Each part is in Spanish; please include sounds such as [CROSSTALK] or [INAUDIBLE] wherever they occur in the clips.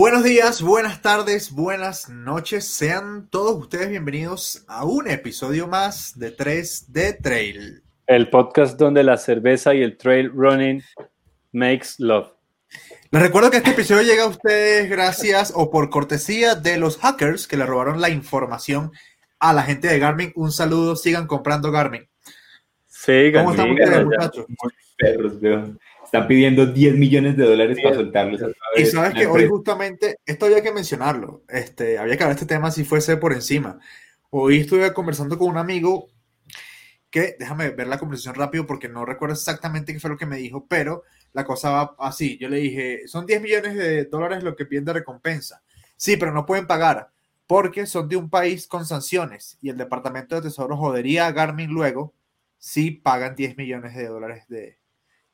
Buenos días, buenas tardes, buenas noches. Sean todos ustedes bienvenidos a un episodio más de 3D Trail. El podcast donde la cerveza y el trail running makes love. Les recuerdo que este episodio llega a ustedes gracias o por cortesía de los hackers que le robaron la información a la gente de Garmin. Un saludo, sigan comprando Garmin. Sigan, ¿Cómo están ustedes, muchachos? Muy perros, weón. Están pidiendo 10 millones de dólares para soltarlos. Y sabes que hoy justamente, esto había que mencionarlo, este, había que hablar de este tema si fuese por encima. Hoy estuve conversando con un amigo que, déjame ver la conversación rápido porque no recuerdo exactamente qué fue lo que me dijo, pero la cosa va así. Yo le dije, son 10 millones de dólares lo que piden de recompensa. Sí, pero no pueden pagar porque son de un país con sanciones y el Departamento de Tesoro jodería a Garmin luego si pagan 10 millones de dólares de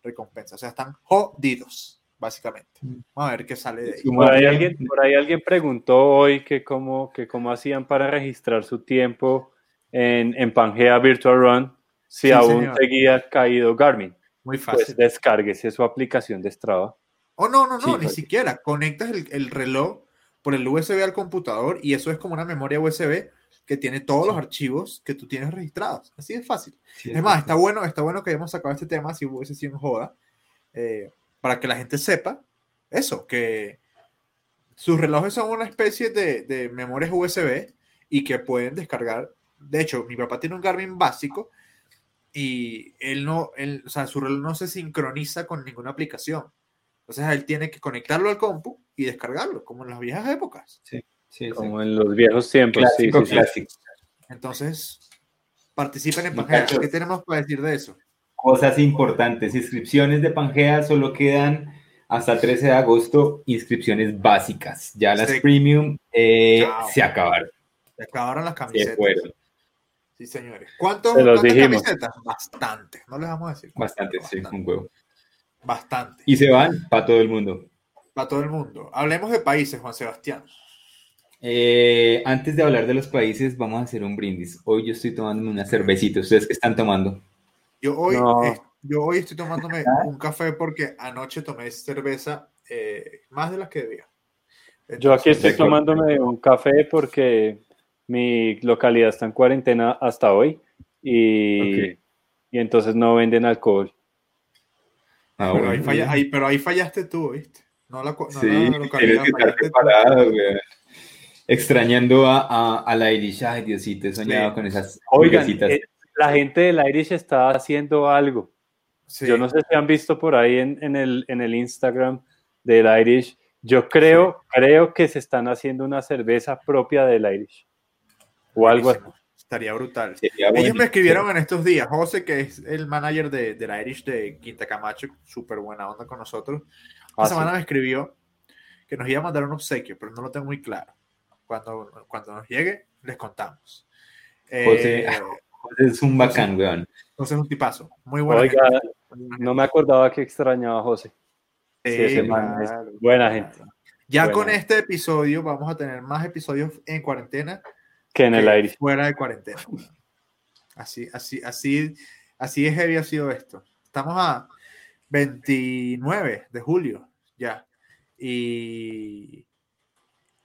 recompensa. O sea, están jodidos, básicamente. Vamos a ver qué sale de ahí. Por ahí, alguien, por ahí alguien preguntó hoy que cómo, que cómo hacían para registrar su tiempo en, en Pangea Virtual Run si Sí, aún señor. seguía caído Garmin. Muy fácil. Pues descárguese su aplicación de Strava. Oh, no, no, no, Sí, ni fácil. siquiera. Conectas el, el reloj por el USB al computador y eso es como una memoria USB que tiene todos los archivos que tú tienes registrados. Así de fácil. Sí, Es más, está bueno, está bueno que hayamos sacado este tema, si hubiese sido joda, eh, para que la gente sepa eso, que sus relojes son una especie de, de memorias USB y que pueden descargar. De hecho, mi papá tiene un Garmin básico y él no, él, o sea, su reloj no se sincroniza con ninguna aplicación. Entonces él tiene que conectarlo al compu y descargarlo, como en las viejas épocas. Sí, sí. Como en los viejos tiempos. sí, Clásico, sí, sí. clásico. Entonces, participen en Pangea. Muchachos. ¿Qué tenemos para decir de eso? Cosas importantes. Inscripciones de Pangea solo quedan hasta el 13 de agosto. Inscripciones básicas. Ya las Sí. premium eh, se acabaron. Se acabaron las Se camisetas. fueron. Sí, señores. ¿Cuántos, Se los ¿Cuántas dijimos. camisetas? Bastante. No les vamos a decir. Bastante, sí, Bastante. un huevo. Bastante. Y se van para todo el mundo. Para todo el mundo. Hablemos de países, Juan Sebastián. Eh, antes de hablar de los países, vamos a hacer un brindis. Hoy yo estoy tomándome una cervecita. ¿Ustedes qué están tomando? Yo hoy, No. eh, yo hoy estoy tomándome un café porque anoche tomé cerveza eh, más de las que debía. Yo aquí estoy tomándome un café porque mi localidad está en cuarentena hasta hoy y, y entonces no venden alcohol. Ah, pero, ahí bueno. falla- ahí- pero ahí fallaste tú, ¿viste? No la, no Sí, la tienes localidad, que estar fallaste tú. preparado, güey. Extrañando a, a, a la Irish. Ay, Diosito, he soñado Sí. con esas Oigan, cervecitas. eh, la gente del Irish está haciendo algo. Sí. Yo no sé si han visto por ahí en, en el, en el Instagram del Irish. Yo creo, creo que se están haciendo una cerveza propia del Irish. O algo así. Estaría brutal. Sería Ellos bueno. me escribieron en estos días, José, que es el manager de, de la Irish de Quinta Camacho, súper buena onda con nosotros. Esta Ah, semana sí. me escribió que nos iba a mandar un obsequio, pero no lo tengo muy claro. Cuando, cuando nos llegue, les contamos. José, Eh, Es un bacán, weón. entonces, un tipazo. Muy bueno. Oiga, no me acordaba que extrañaba a José. sí, ese man es buena gente. Ya Buena. con este episodio vamos a tener más episodios en cuarentena Que en el que Irish. fuera de cuarentena. Así, así, así, así de heavy ha sido esto. Estamos a 29 de julio ya. Y,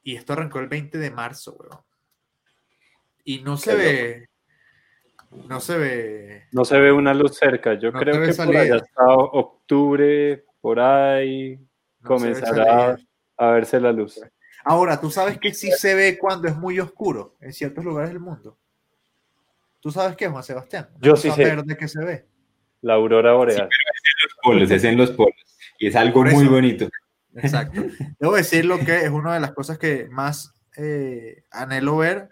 y esto arrancó el 20 de marzo, weón. Y no se ve. No se ve. No se ve una luz cerca. Yo No creo que por allá está octubre, por ahí no se ve comenzará a verse la luz. Ahora, tú sabes que sí se ve cuando es muy oscuro en ciertos lugares del mundo. ¿Tú sabes qué, Juan Sebastián? Yo sí sé. verde que se ve. La aurora boreal. Los polos, es en los polos. Y es algo muy bonito. Exacto. [LAUGHS] Debo decir lo que es una de las cosas que más eh, anhelo ver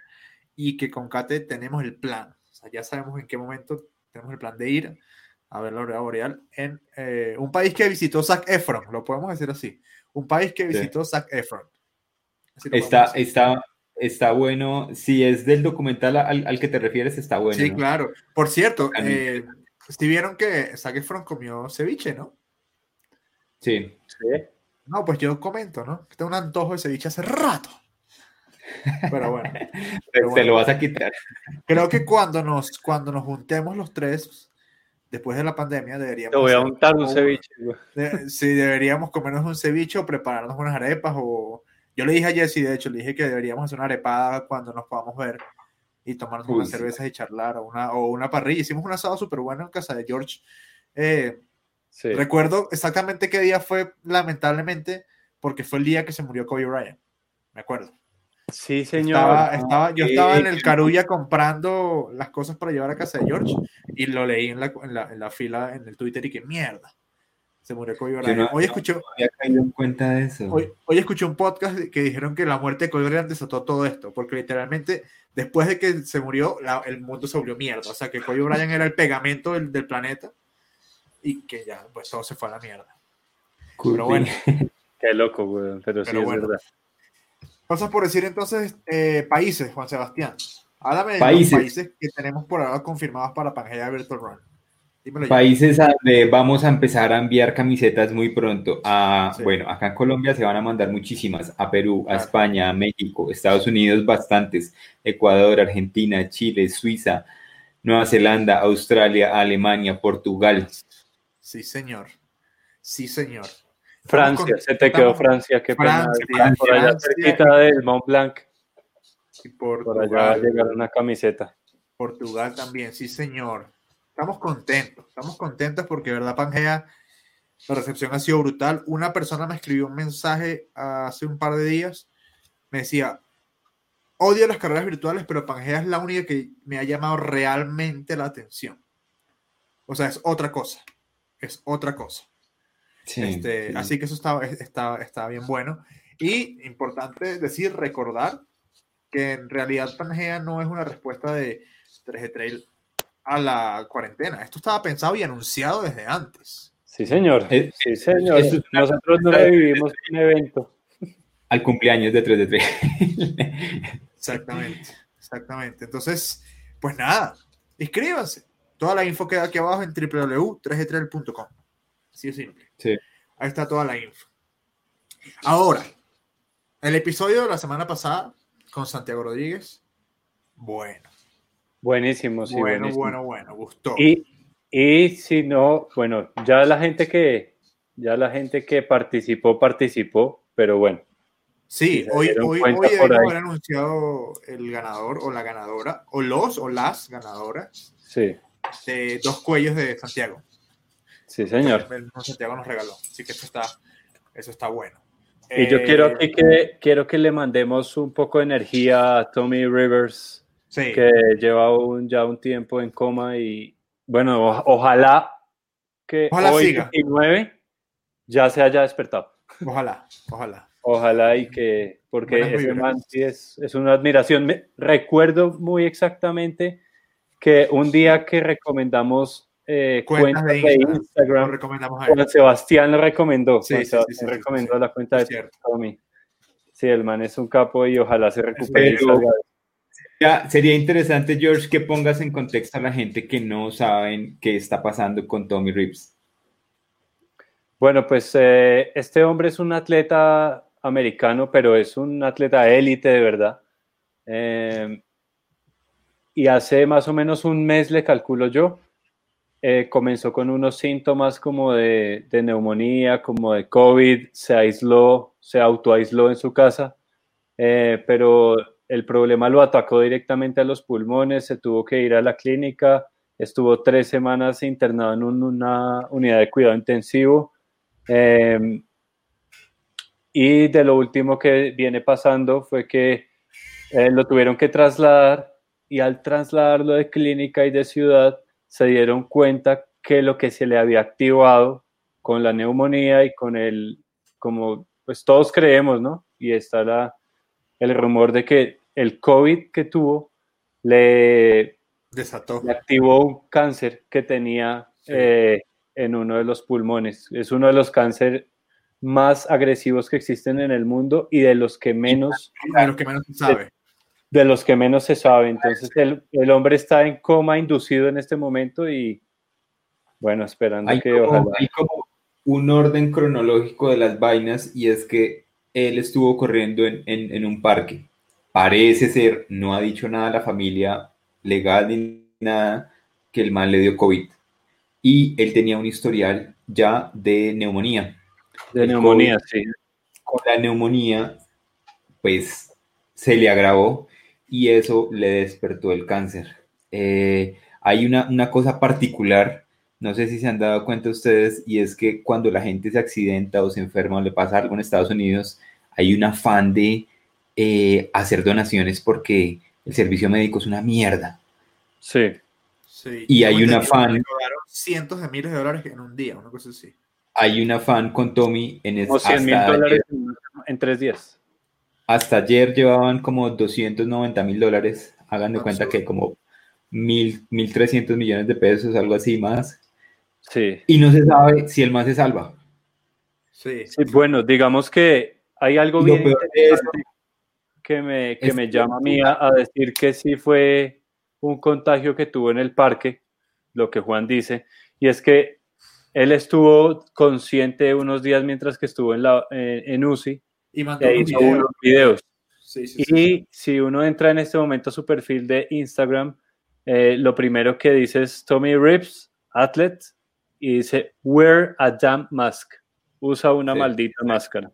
y que con Kate tenemos el plan. O sea, ya sabemos en qué momento tenemos el plan de ir a ver la aurora boreal en eh, un país que visitó Zac Efron, lo podemos decir así. Un país que Sí. visitó Zac Efron. Está, está, está bueno. Si es del documental al, al que te refieres, está bueno. Sí, ¿no? claro. Por cierto, eh, si vieron que Zac Efron comió ceviche, ¿no? Sí. Sí. No, pues yo comento, ¿no? Que tengo un antojo de ceviche hace rato. Pero bueno. [LAUGHS] Te, Pero bueno. lo vas a quitar. Creo que cuando nos, cuando nos juntemos los tres, después de la pandemia, deberíamos. Te voy a untar un ceviche. de- sí, deberíamos comernos un ceviche o prepararnos unas arepas o Yo le dije a Jesse, de hecho, le dije que deberíamos hacer una arepada cuando nos podamos ver y tomarnos Uy, unas sí. cervezas y charlar o una, o una parrilla. Hicimos un asado súper bueno en casa de George. Eh, Sí. Recuerdo exactamente qué día fue, lamentablemente, porque fue el día que se murió Kobe Bryant. Me acuerdo. Sí, señor. Estaba, estaba- yo estaba en el Carulla comprando las cosas para llevar a casa de George y lo leí en la, en la, en la fila en el Twitter y que mierda. Se murió Kobe Bryant. no- hoy, escuché, había caído en cuenta de eso. hoy, hoy escuché un podcast que dijeron que la muerte de Kobe Bryant desató todo esto, porque literalmente después de que se murió, la- el mundo se volvió mierda. O sea, que Kobe Bryant era el pegamento del, del planeta y que ya, pues todo se fue a la mierda. Cool pero bueno. [LAUGHS] Qué loco, güey. Pero, sí es bueno. verdad. Cosas por decir entonces, eh, países, Juan Sebastián. Háblame de Países. los países que tenemos por ahora confirmados para Pangea Virtual Run. Dímelo ya. Países a donde vamos a empezar a enviar camisetas muy pronto. A, Sí. Bueno, acá en Colombia se van a mandar muchísimas. A Perú, a Claro. España, a México, Estados Unidos bastantes. Ecuador, Argentina, Chile, Suiza, Nueva Zelanda, Australia, Alemania, Portugal. Sí, señor. Sí, señor. Francia, se te quedó Francia, qué pena. Francia, por allá Francia. cerquita del Mont Blanc. Y Por allá va a Portugal, llegar una camiseta. Portugal también, sí, señor. Estamos contentos, estamos contentos porque, verdad, Pangea, la recepción ha sido brutal. Una persona me escribió un mensaje hace un par de días, me decía, odio las carreras virtuales, pero Pangea es la única que me ha llamado realmente la atención. O sea, es otra cosa, es otra cosa. Sí, Este, sí. Así que eso está, está, está bien bueno. Y importante decir, recordar que en realidad Pangea no es una respuesta de 3G Trail a la cuarentena. Esto estaba pensado y anunciado desde antes. Sí, señor. Eh, Sí, señor. es una- Nosotros no revivimos un evento. Al cumpleaños de 3 de 3. Exactamente, exactamente. Entonces, pues nada, inscríbanse. Toda la info queda aquí abajo en www.3gtrail.com. Así de simple. Sí. Ahí está toda la info. Ahora, el episodio de la semana pasada con Santiago Rodríguez, bueno, Buenísimo, sí, bueno, buenísimo. bueno, bueno, gustó. Y, y si no, bueno, ya la gente que ya la gente que participó, participó, pero bueno, sí, hoy, hoy, hoy debemos haber anunciado el ganador o la ganadora, o los o las ganadoras sí, de dos cuellos de Santiago. sí, señor. El mismo Santiago nos regaló. Así que eso está, eso está bueno. Y yo Eh, quiero aquí que quiero que le mandemos un poco de energía a Tommy Rivers, Sí, que lleva un, ya un tiempo en coma y bueno, o- ojalá que Ojalá hoy siga. 29 ya se haya despertado. ojalá, ojalá. Ojalá y que, porque Buenas ese vibras. man sí es, es una admiración. Me- recuerdo muy exactamente que un día que recomendamos eh, Cuentas cuentas, de Instagram. Recomendamos a Sebastián lo recomendó. Sí, Sebastián sí, sí, recomendó la cuenta de. Tommy. Sí, el man es un capo y ojalá se recupere. Pero-. Ya, sería interesante, George, que pongas en contexto a la gente que no saben qué está pasando con Tommy Reeves. Bueno, pues eh, este hombre es un atleta americano, pero es un atleta élite de verdad. Eh, y hace más o menos un mes, le calculo yo, eh, comenzó con unos síntomas como de, de neumonía, como de COVID, se aisló, se autoaisló en su casa, eh, pero el problema lo atacó directamente a los pulmones, se tuvo que ir a la clínica, estuvo tres semanas internado en un- una unidad de cuidado intensivo. Eh, y de lo último que viene pasando fue que eh, lo tuvieron que trasladar y al trasladarlo de clínica y de ciudad se dieron cuenta que lo que se le había activado con la neumonía y con el, como pues todos creemos, ¿no? Y está la, el rumor de que el COVID que tuvo le, Desató. le activó un cáncer que tenía Sí. eh, en uno de los pulmones. Es uno de los cánceres más agresivos que existen en el mundo y de los que menos, De los que menos se sabe. De los que menos se sabe. Entonces el, el hombre está en coma inducido en este momento y bueno, esperando Hay que como, ojalá. hay como un orden cronológico de las vainas y es que él estuvo corriendo en, en- en un parque. Parece ser, no ha dicho nada a la familia legal ni nada, que el man le dio COVID. Y él tenía un historial ya de neumonía. De neumonía, COVID. sí. Con la neumonía pues se le agravó y eso le despertó el cáncer. Eh, hay una, una cosa particular, no sé si se han dado cuenta ustedes, y es que cuando la gente se accidenta o se enferma o le pasa algo en Estados Unidos, hay un afán de eh, hacer donaciones porque el servicio médico es una mierda. Sí. Sí. Y hay un afán. cientos de miles de dólares en un día, una cosa así. Hay un afán con Tommy en es- Como 100 mil dólares en, en tres días. Hasta ayer llevaban como 290 mil dólares. Hagan de cuenta que como mil, 1.300 millones de pesos, algo así más. Sí. Y no se sabe si el más se salva. Sí. Sí, bueno, digamos que hay algo bien interesante que me, que me llama a mí a, a decir que sí fue un contagio que tuvo en el parque, lo que Juan dice, y es que él estuvo consciente unos días mientras que estuvo en, la, eh, en UCI Y mandó unos hizo videos. unos videos. Sí, sí, sí. Y si uno entra en este momento a su perfil de Instagram, eh, lo primero que dice es Tommy Rips, athlete, y dice, wear a damn mask. Usa una Sí. maldita máscara.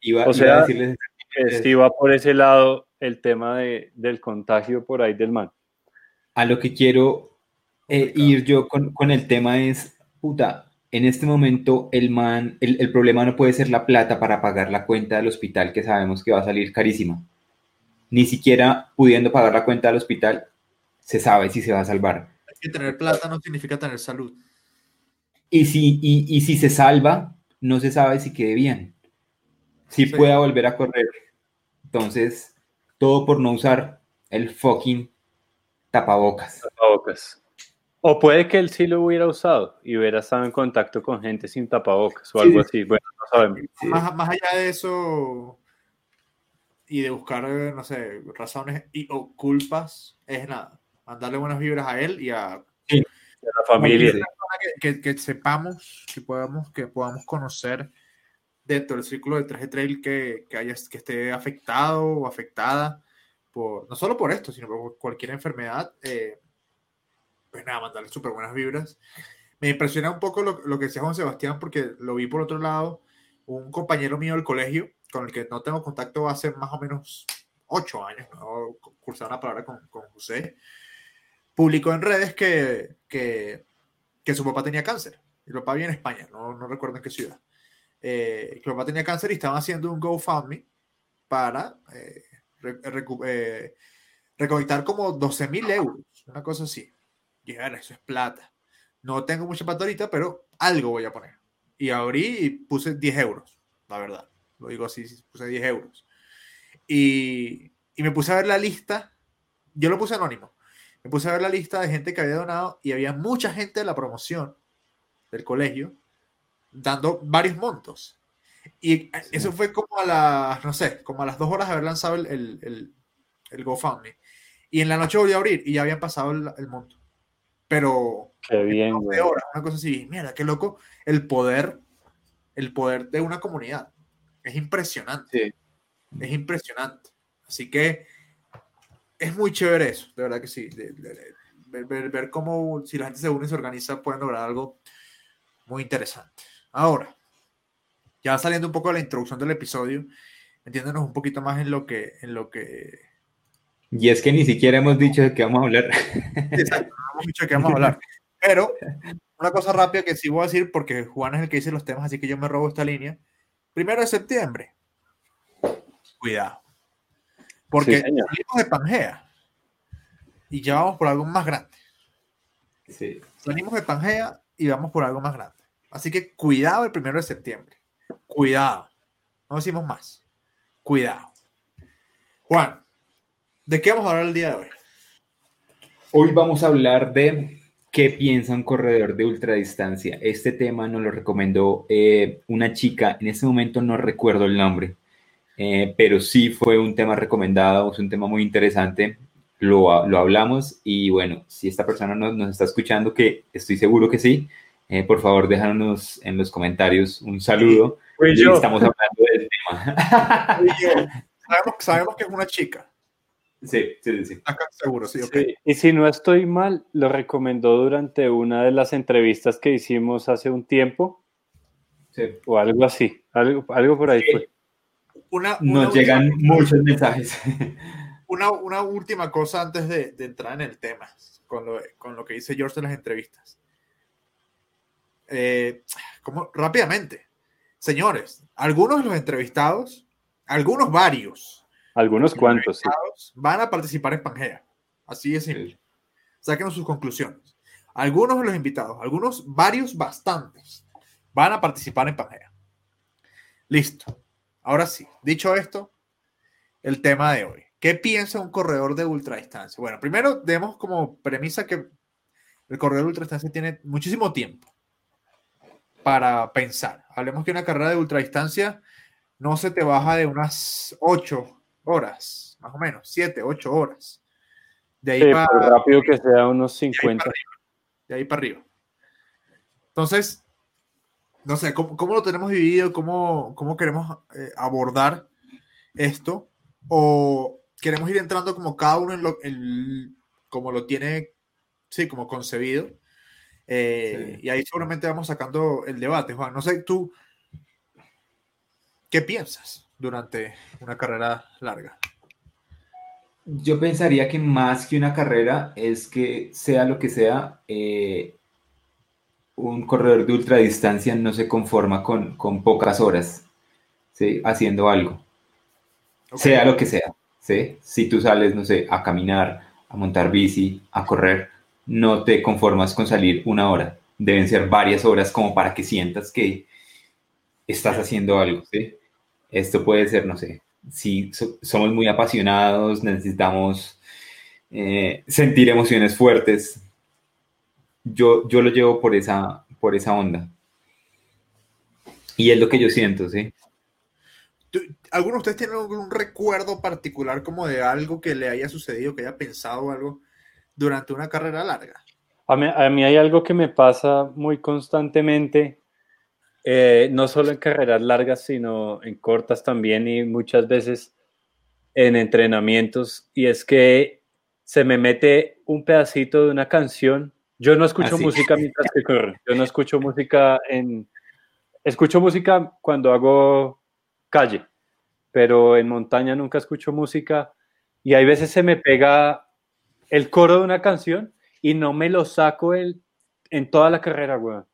Iba, O iba sea, a decirles Que sí va por ese lado el tema de, del contagio por ahí del man. a lo que quiero eh, ir yo con, con el tema es, puta, en este momento el man, el, el problema no puede ser la plata para pagar la cuenta del hospital que sabemos que va a salir carísima. Ni siquiera pudiendo pagar la cuenta del hospital, se sabe si se va a salvar. Que tener plata no significa tener salud. Y si, y, y si se salva, no se sabe si quede bien. Si Sí. pueda volver a correr. Entonces, todo por no usar el fucking tapabocas. Tapabocas. O puede que él sí lo hubiera usado y hubiera estado en contacto con gente sin tapabocas o Sí. algo así. Bueno, no sabemos. Sí. Más, más allá de eso y de buscar, no sé, razones y, o culpas, es nada. Mandarle buenas vibras a él y a la familia. Sí. que, que- que sepamos, que podamos, que podamos conocer dentro del círculo de 3G Trail que, que, haya, que esté afectado o afectada por, no solo por esto, sino por cualquier enfermedad. eh, pues nada, mandarle súper buenas vibras. Me impresiona un poco lo, lo que decía Juan Sebastián, porque lo vi por otro lado, un compañero mío del colegio, con el que no tengo contacto hace más o menos ocho años, ¿no? cursaba una palabra con, con José, publicó en redes que, que, que su papá tenía cáncer. Y el papá en España, no, no recuerdo en qué ciudad. Eh, que el papá tenía cáncer y estaban haciendo un GoFundMe para eh, re- recu- eh, recolectar como 12 mil euros, una cosa así. "Bueno, eso es plata. No tengo mucha plata ahorita, pero algo voy a poner. Y abrí y puse 10 euros, la verdad. Lo digo así, puse 10 euros. Y, y me puse a ver la lista. Yo lo puse anónimo. Me puse a ver la lista de gente que había donado y había mucha gente de la promoción del colegio dando varios montos. Y eso fue como a las, no sé, como a las dos horas de haber lanzado el, el, el, el GoFundMe. Y en la noche volví a abrir y ya habían pasado el, el monto. Pero Qué bien, güey. una cosa así. Mierda, qué loco el poder, el poder de una comunidad. Es impresionante. Sí. Es impresionante. Así que es muy chévere eso, de verdad que sí. de- de- de- ver, ver- ver cómo si la gente se une y se organiza pueden lograr algo muy interesante. Ahora, ya saliendo un poco de la introducción del episodio, metiéndonos un poquito más en lo que, en lo que Y es que ni siquiera hemos dicho de qué vamos a hablar. Exacto, no hemos dicho de qué vamos a hablar. Pero una cosa rápida que sí voy a decir, porque Juan es el que dice los temas, así que yo me robo esta línea. Primero de septiembre. Cuidado. Porque Sí, salimos de Pangea y ya vamos por algo más grande. Sí. Salimos de Pangea y vamos por algo más grande. Así que cuidado el primero de septiembre. Cuidado. No decimos más. Cuidado. Juan, ¿de qué vamos a hablar el día de hoy? Hoy vamos a hablar de qué piensa un corredor de ultradistancia. Este tema nos lo recomendó eh, una chica, en este momento no recuerdo el nombre, eh, pero sí fue un tema recomendado, es un tema muy interesante. Lo, lo hablamos y bueno, si esta persona nos, nos está escuchando, que estoy seguro que sí, eh, por favor déjanos en los comentarios un saludo. Fui Y yo. estamos hablando del tema. Sabemos que es una chica. Sí, sí, sí. Acá seguro, sí, ok. Sí, Y si no estoy mal, lo recomendó durante una de las entrevistas que hicimos hace un tiempo sí. o algo así. Algo, algo por ahí Sí. fue. una, Nos llegan muchos mensajes. Una, una, última cosa antes de, de entrar en el tema, con lo, con lo, que dice George en las entrevistas. Eh, como rápidamente, señores, algunos de los entrevistados, algunos varios, algunos cuantos, sí. van a participar en Pangea. Así es simple. Sus conclusiones. Algunos de los invitados, algunos, varios, bastantes, van a participar en Pangea. Listo. Ahora sí, dicho esto, el tema de hoy. ¿Qué piensa un corredor de ultradistancia? Bueno, primero demos como premisa que el corredor de ultradistancia tiene muchísimo tiempo para pensar. Hablemos que una carrera de ultradistancia no se te baja de unas 8 horas, más o menos, 7, 8 horas. De ahí para, rápido que sea unos 50. De ahí para arriba. Entonces, no sé, ¿cómo, cómo lo tenemos dividido? ¿Cómo, cómo queremos eh, abordar esto? ¿O queremos ir entrando como cada uno en lo, en, como lo tiene, sí, como concebido? Eh, sí. Y ahí seguramente vamos sacando el debate, Juan. No sé, tú, ¿qué piensas durante una carrera larga? Yo pensaría que más que una carrera es que sea lo que sea, eh, un corredor de ultradistancia no se conforma con, con pocas horas ¿sí? haciendo algo, okay. sea lo que sea. ¿sí? Si tú sales, no sé, a caminar, a montar bici, a correr, no te conformas con salir una hora. Deben ser varias horas como para que sientas que estás haciendo algo. ¿sí? Esto puede ser, no sé, si so somos muy apasionados, necesitamos eh, sentir emociones fuertes. Yo, yo lo llevo por esa, por esa onda. Y es lo que yo siento, ¿sí? ¿Alguno de ustedes tiene algún recuerdo particular como de algo que le haya sucedido, que haya pensado algo durante una carrera larga? A mí, a mí hay algo que me pasa muy constantemente, eh, no solo en carreras largas, sino en cortas también y muchas veces en entrenamientos, y es que se me mete un pedacito de una canción. Yo no escucho Así. música mientras que corro, yo no escucho música en... Escucho música cuando hago calle, pero en montaña nunca escucho música y hay veces se me pega el coro de una canción y no me lo saco el, en toda la carrera, weón.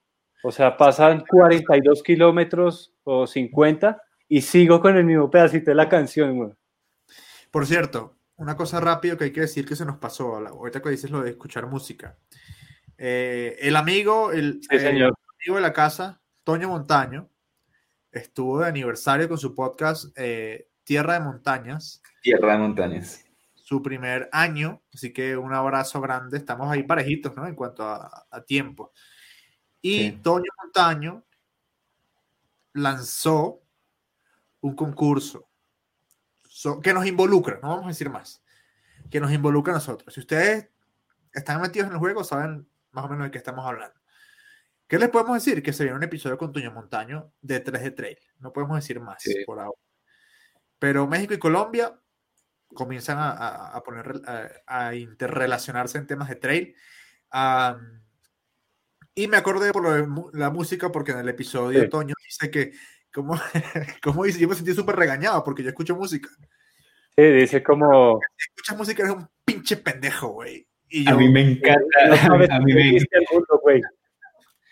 O sea, pasan 42 kilómetros o 50 y sigo con el mismo pedacito de la canción, weón. Por cierto, una cosa rápido que hay que decir que se nos pasó, ahorita que dices lo de escuchar música. Eh, el amigo, el, sí, el amigo de la casa, Toño Montaño, estuvo de aniversario con su podcast eh, Tierra de Montañas. Tierra de Montañas. Su primer año, así que un abrazo grande. Estamos ahí parejitos, ¿no? En cuanto a, a tiempo. Y sí. Toño Montaño lanzó un concurso so, que nos involucra, no vamos a decir más, que nos involucra a nosotros. Si ustedes están metidos en el juego, saben más o menos de qué estamos hablando. ¿Qué les podemos decir? Que se viene un episodio con Toño Montaño de 3 de trail. No podemos decir más sí. por ahora. Pero México y Colombia comienzan a, a, a poner a, a, interrelacionarse en temas de trail. Um, y me acordé por lo de la música porque en el episodio sí. Toño dice que como, [LAUGHS] como dice, yo me sentí súper regañado porque yo escucho música. Sí, dice como... Si escuchas música eres un pinche pendejo, güey. [LAUGHS] a mí me encanta. No a mí me, mundo,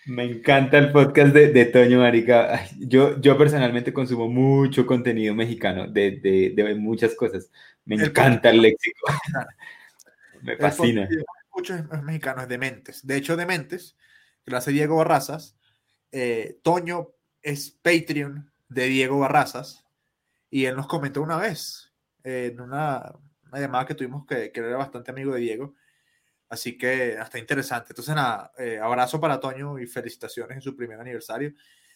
me encanta el podcast de, de Toño Marica. Yo, yo personalmente consumo mucho contenido mexicano de, de, de muchas cosas. Me el encanta el léxico. [LAUGHS] me fascina. Muchos mexicanos Dementes. De hecho, Dementes, que lo hace Diego Barrazas, eh, Toño es Patreon de Diego Barrazas y él nos comentó una vez eh, en una, una, llamada que tuvimos que, que era bastante amigo de Diego. Así que hasta interesante. Entonces, nada, eh, abrazo para Toño y felicitaciones en su primer aniversario.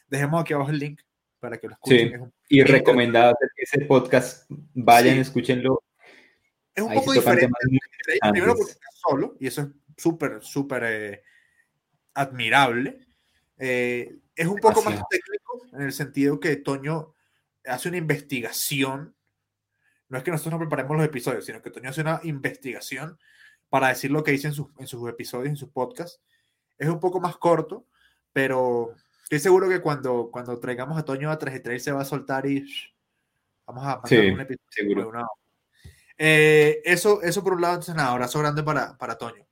Dejemos aquí abajo el link para que lo escuchen. Sí. Un... y recomendado ese podcast. Vayan, sí. escúchenlo. Es un Ahí poco diferente. Primero porque está solo, y eso es súper, súper eh, admirable. Eh, es un poco más técnico en el sentido que Toño hace una investigación. No es que nosotros no preparemos los episodios, sino que Toño hace una investigación para decir lo que dice en sus, en sus episodios, en sus podcasts. Es un poco más corto, pero estoy seguro que cuando, cuando traigamos a Toño a 3 3 se va a soltar y Vamos a pasar Sí, un episodio seguro. de una hora. Eh, eso, eso por un lado, entonces nada, abrazo grande para, para Toño.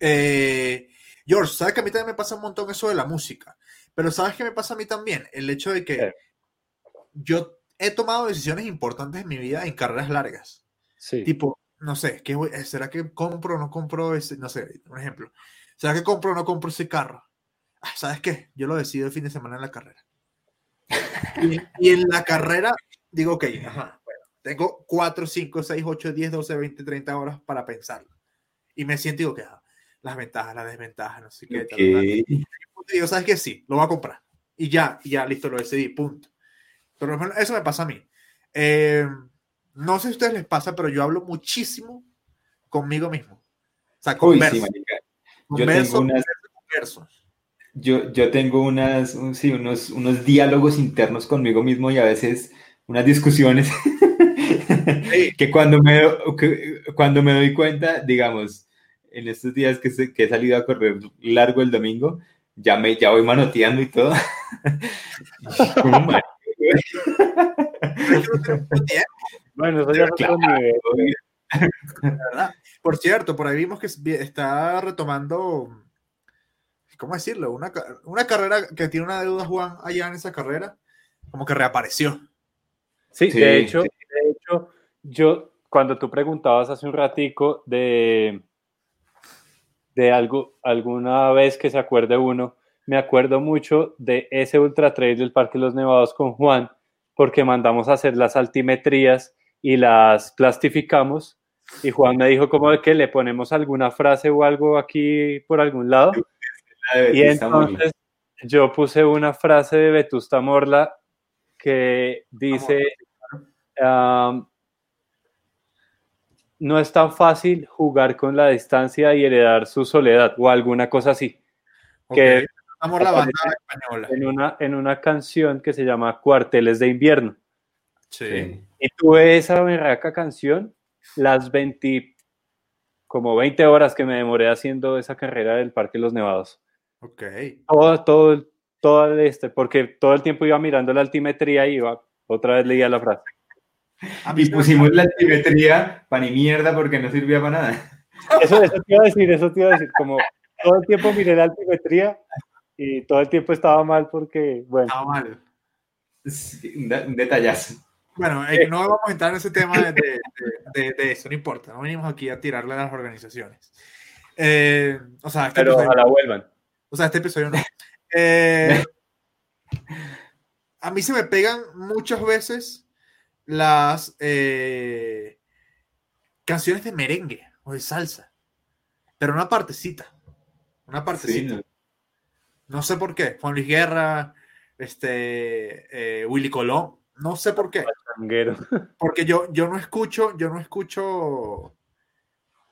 Eh, George, ¿sabes que a mí también me pasa un montón eso de la música? Pero ¿sabes qué me pasa a mí también? El hecho de que ¿Qué? yo he tomado decisiones importantes en mi vida en carreras largas. Sí. Tipo, no sé, ¿qué voy- ¿será que compro o no compro ese? No sé, un ejemplo. ¿Será que compro o no compro ese carro? Ah, ¿Sabes qué? Yo lo decido el fin de semana en la carrera. Y, y en la carrera digo, ok, ajá, bueno, tengo 4, 5, 6, 8, 10, 12, 20, 30 horas para pensarlo. Y me siento y digo, que las ventajas, las desventajas, no sé qué. tal, tal. Y digo, ¿sabes qué? Sí, lo voy a comprar. Y ya, y ya, listo, lo decidí, punto. Pero eso me pasa a mí. Eh, no sé si a ustedes les pasa, pero yo hablo muchísimo conmigo mismo. O sea, Uy, converso, sí. Yo tengo unas, converso. yo, yo tengo unas, un- sí, unos, unos diálogos internos conmigo mismo y a veces unas discusiones [LAUGHS] que cuando me, que cuando me doy cuenta, digamos, en estos días que, se- que he salido a correr largo el domingo, ya, me, ya voy manoteando y todo. [LAUGHS] Bueno, eso ya. ¿verdad? Por cierto, por ahí vimos que está retomando, ¿cómo decirlo? Una, una carrera que tiene una deuda Juan allá en esa carrera, como que reapareció. Sí, Sí, de hecho, sí. de hecho, yo cuando tú preguntabas hace un ratico de, de algo, alguna vez que se acuerde uno, me acuerdo mucho de ese ultra trail del Parque los Nevados con Juan, porque mandamos a hacer las altimetrías y las plastificamos. Y Juan me dijo como de que le ponemos alguna frase o algo aquí por algún lado. Y entonces yo puse una frase de Vetusta Morla que dice, no es tan fácil jugar con la distancia y heredar su soledad o alguna cosa así, Ok, Que la banda española. en una, en una canción que se llama Cuarteles de Invierno. Sí. Sí. Y tuve esa berraca canción las 20, como 20 horas que me demoré haciendo esa carrera del Parque los Nevados. Ok. todo, todo, el- todo este, porque todo el tiempo iba mirando la altimetría y iba, otra vez leía la frase. A mí Y pusimos la altimetría para ni mierda porque no servía para nada. Eso, eso te iba a decir, eso te iba a decir, como todo el tiempo miré la altimetría y todo el tiempo estaba mal porque, bueno, estaba mal. Un detallazo. Bueno, eh, no vamos a entrar en ese tema de, de- de- de eso, no importa. No venimos aquí a tirarle a las organizaciones. Eh, o, sea, este pero episodio, ojalá vuelvan. o sea, este episodio no. Eh, [LAUGHS] a mí se me pegan muchas veces las eh, canciones de merengue o de salsa, pero una partecita. Una partecita. Sí, No sé por qué. Juan Luis Guerra, este, eh, Willy Colón. No sé por qué. [LAUGHS] Porque yo, yo no escucho, yo no escucho.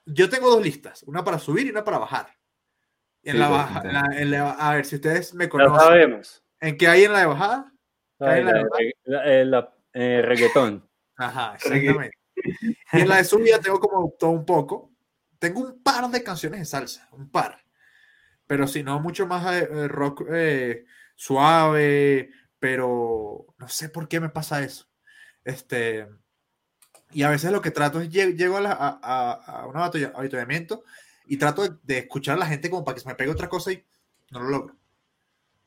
Yo tengo dos listas, una para subir y una para bajar. En Sí, la baja, entiendo. la- en la- a ver si ustedes me conocen. sabemos. ¿En qué hay en la de bajada? Ay, la la- de- la- eh, reggaetón. Ajá, exactamente. [LAUGHS] Y en la de subida tengo como todo un poco. Tengo un par de canciones de salsa, un par. Pero si no, mucho más eh, eh, rock eh, suave, pero no sé por qué me pasa eso. Este, y a veces lo que trato es, lle- llego a, la- a, a- a un avitualla- avituallamiento y trato de, de escuchar a la gente como para que se me pegue otra cosa y no lo logro.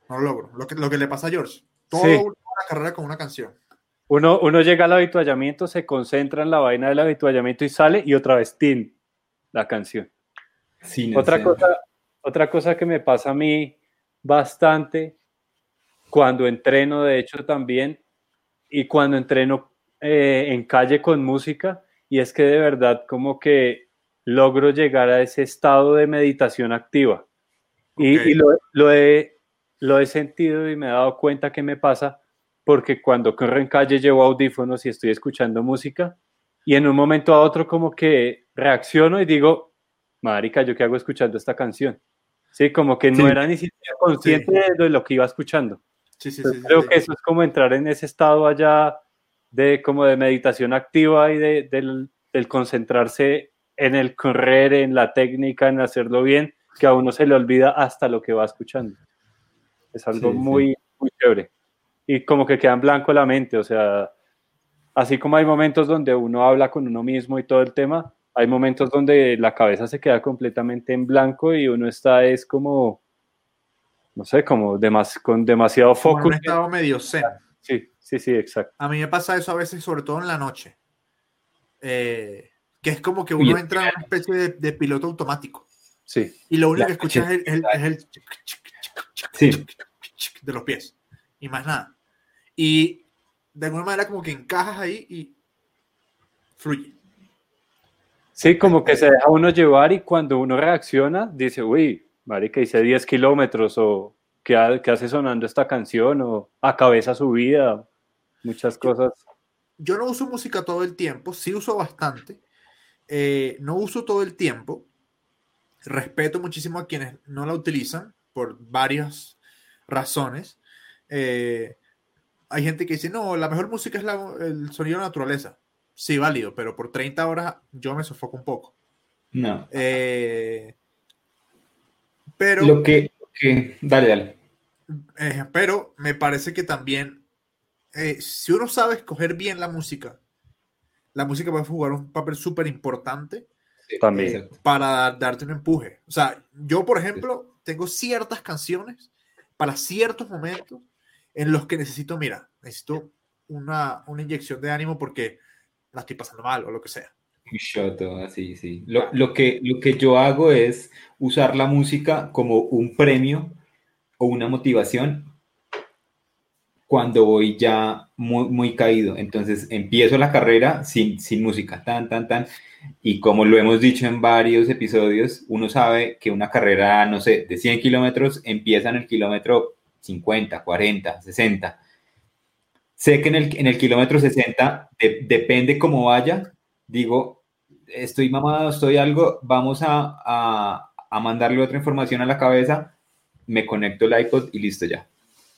No lo logro. Lo que, lo que le pasa a George. Toda Sí. una carrera con una canción. Uno, uno llega al habituallamiento, se concentra en la vaina del habituallamiento y sale y otra vez, tin, la canción. Sí, no Otra cosa, otra cosa que me pasa a mí bastante cuando entreno, de hecho también, y cuando entreno eh, en calle con música, y es que de verdad como que logro llegar a ese estado de meditación activa. Y, Ok. y lo, lo he, lo he sentido y me he dado cuenta que me pasa porque cuando corro en calle llevo audífonos y estoy escuchando música y en un momento a otro como que reacciono y digo, marica, ¿yo qué hago escuchando esta canción? Sí, como que no Sí. era ni siquiera consciente de lo que iba escuchando. Sí, sí, sí. Entonces, sí, creo que eso es como entrar en ese estado allá de como de meditación activa y de, del, del concentrarse en el correr, en la técnica, en hacerlo bien, que a uno se le olvida hasta lo que va escuchando. Es algo muy, muy chévere. Y como que queda en blanco la mente, o sea, así como hay momentos donde uno habla con uno mismo y todo el tema, hay momentos donde la cabeza se queda completamente en blanco y uno está es como, no sé, como demas, con demasiado foco. Como en un estado medio zen. Sí, sí, sí, exacto. A mí me pasa eso a veces, sobre todo en la noche. Eh, que es como que uno entra en una especie de, de piloto automático. Sí. Y lo único La- que escuchas es el, es el Sí. de los pies. Y más nada. Y de alguna manera como que encajas ahí y fluye. Sí, como que se deja uno llevar y cuando uno reacciona, dice, uy, marica, hice 10 kilómetros o ¿qué, ha- qué hace sonando esta canción o a cabeza subida, muchas cosas. Yo no uso música todo el tiempo, sí uso bastante. Eh, no uso todo el tiempo. Respeto muchísimo a quienes no la utilizan por varias razones. Eh, hay gente que dice, no, la mejor música es la- el sonido de la naturaleza. Sí, válido, pero por 30 horas yo me sofoco un poco. No. Eh, pero, Lo que, que- Dale, dale. eh, pero me parece que también, eh, si uno sabe escoger bien la música, la música puede jugar un papel súper importante También. Para darte un empuje. O sea, yo, por ejemplo, tengo ciertas canciones para ciertos momentos en los que necesito, mira, necesito una, una inyección de ánimo porque la estoy pasando mal o lo que sea. Un shot o así, sí. Lo, lo que, lo que yo hago es usar la música como un premio o una motivación cuando voy ya muy, muy caído. Entonces empiezo la carrera sin, sin música, tan, tan, tan. Y como lo hemos dicho en varios episodios, uno sabe que una carrera, no sé, de 100 kilómetros empieza en el kilómetro 50, 40, 60. Sé que en el, en el kilómetro 60, de- depende cómo vaya, digo, estoy mamado, estoy algo, vamos a, a, a mandarle otra información a la cabeza, me conecto el iPod y listo ya.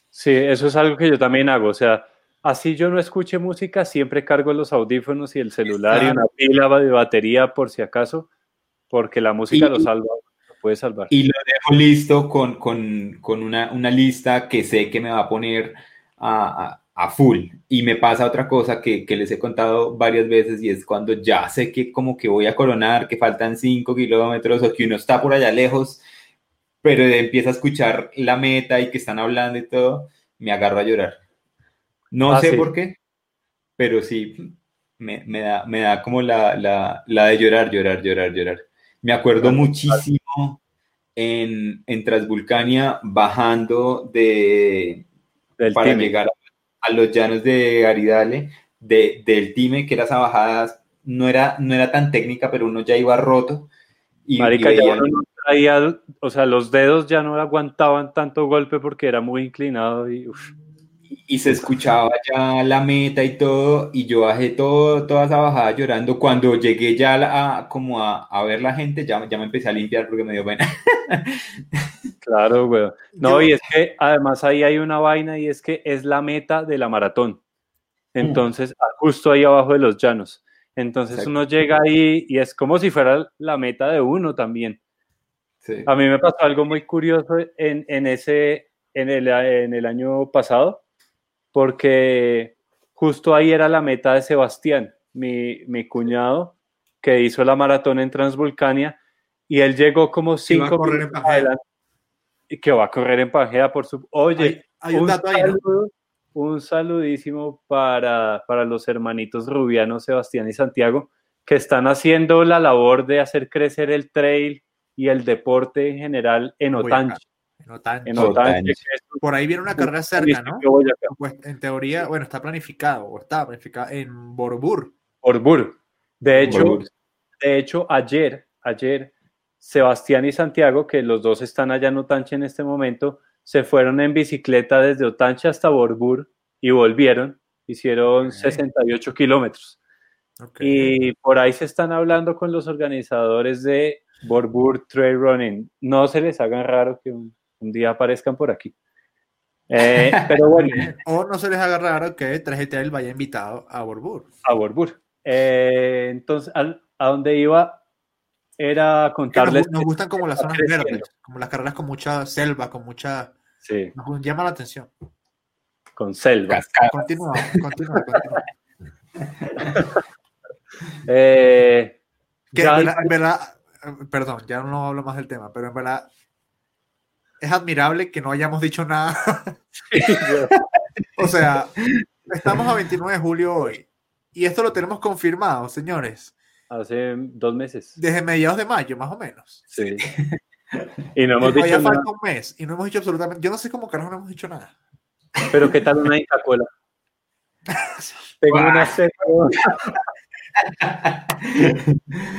Sí, eso es algo que yo también hago. O sea, así yo no escuche música, siempre cargo los audífonos y el celular y una pila de batería por si acaso, porque la música Y- lo salva, puede salvar. Y lo dejo listo con, con, con una, una lista que sé que me va a poner a, a- a full. Y me pasa otra cosa que, que les he contado varias veces y es cuando ya sé que como que voy a coronar, que faltan 5 kilómetros o que uno está por allá lejos, pero empieza a escuchar la meta y que están hablando y todo, me agarro a llorar. No Ah, sé sí. por qué, pero sí, me, me da, me da como la, la, la de llorar, llorar, llorar, llorar. Me acuerdo muchísimo en, en Transvulcania bajando de, Del para time. llegar a, a los llanos de Garidale, de, del Time, que era esa bajada, no era, no era tan técnica, pero uno ya iba roto. Y, Marica, y ya uno no traía, o sea, los dedos ya no aguantaban tanto golpe porque era muy inclinado y uf, y se escuchaba ya la meta y todo, y yo bajé todo, toda esa bajada llorando. Cuando llegué ya a, como a, a ver la gente, ya, ya me empecé a limpiar porque me dio pena. [LAUGHS] claro, güey. No, y es que además ahí hay una vaina y es que es la meta de la maratón. Entonces, ah, justo ahí abajo de los llanos. Entonces Exacto. uno llega ahí y es como si fuera la meta de uno también. Sí. A mí me pasó algo muy curioso en, en ese, en el, en el año pasado, porque justo ahí era la meta de Sebastián, mi, mi cuñado, que hizo la maratón en Transvulcania, y él llegó como cinco correr en minutos adelante, y que va a correr en Pangea por su... Oye, Hay, hay un dato ahí, ¿no? saludo- un saludísimo para, para los hermanitos Rubiano, Sebastián y Santiago, que están haciendo la labor de hacer crecer el trail y el deporte en general en. Otanche. En Otanche. En Por ahí viene una carrera cerca, ¿no? Pues en teoría, bueno, está planificado, o está planificado en Borbur. por Bur. De hecho, de hecho, ayer, ayer, Sebastián y Santiago, que los dos están allá en Otanche en este momento, se fueron en bicicleta desde Otanche hasta Borbur y volvieron, hicieron Ok. 68 kilómetros. Y por ahí se están hablando con los organizadores de Borbur Trail Running. No se les hagan raro que un, un día aparezcan por aquí. Eh, pero bueno, [LAUGHS] O no se les haga raro que 3GTL vaya invitado a Borbur. a Borbur. Eh, entonces, al- a donde iba era nos, contarles. nos gustan como las zonas verdes, como las carreras con mucha selva, con mucha... Sí, Nos llama la atención. con selva. Continúa, continúa, continúa. [LAUGHS] Eh, Que ya en verdad, en verdad, perdón, ya no hablo más del tema, pero en verdad es admirable que no hayamos dicho nada. [LAUGHS] o sea, estamos a 29 de julio hoy y esto lo tenemos confirmado, señores, hace dos meses. desde mediados de mayo, más o menos. Sí. Y no hemos dicho nada. falta un mes y no hemos dicho absolutamente. Yo no sé cómo carajo no hemos dicho nada. Pero ¿qué tal una Inca Cola? [LAUGHS] Tengo una sed.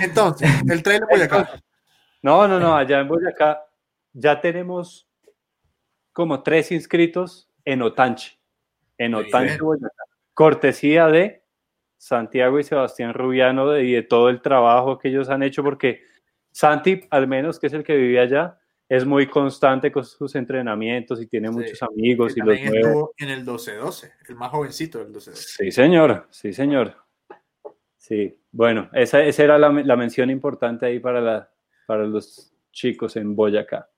Entonces, el trailer voy acá. No, no, no, allá en Boyacá ya tenemos como tres inscritos en Otanche. En Otanche. Boyacá. Cortesía de Santiago y Sebastián Rubiano y de todo el trabajo que ellos han hecho, porque Santi, al menos que es el que vivía allá, es muy constante con sus entrenamientos y tiene Sí. muchos amigos Que y los estuvo en el 12-12, el más jovencito del 12-12. Sí, señor, sí, señor. Sí, bueno, esa, esa era la, la mención importante ahí para, la, para los chicos en Boyacá.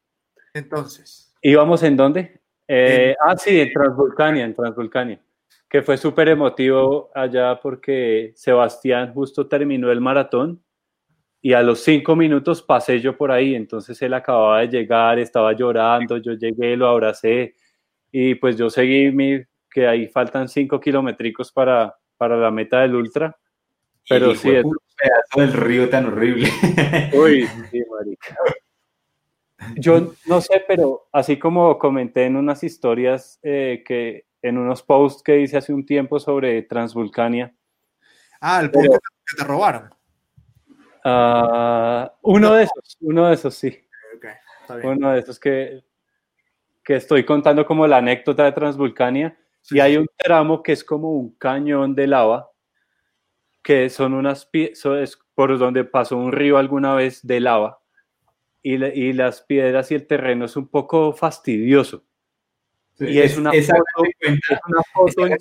Entonces, ¿Íbamos en dónde? Eh, En- ah, sí, en Transvulcania, en Transvulcania, que fue súper emotivo allá porque Sebastián justo terminó el maratón y a los cinco minutos pasé yo por ahí, entonces él acababa de llegar, estaba llorando, yo llegué, lo abracé y pues yo seguí mi, que ahí faltan cinco kilométricos para, para la meta del ultra. Pero Y sí, es- puro pedazo del río tan horrible. Uy, [LAUGHS] sí, marica. Yo no sé, pero así como comenté en unas historias eh, que en unos posts que hice hace un tiempo sobre Transvulcania, ah, el Pero- punto que te robaron. ah, uno de esos, uno de esos sí, Ok, está bien. uno de esos que, que estoy contando como la anécdota de Transvulcania, Sí, y hay sí. un tramo que es como un cañón de lava, que son unas pie- so- es por donde pasó un río alguna vez de lava, y, la- y las piedras y el terreno es un poco fastidioso. Y es una esa foto- Es una foto en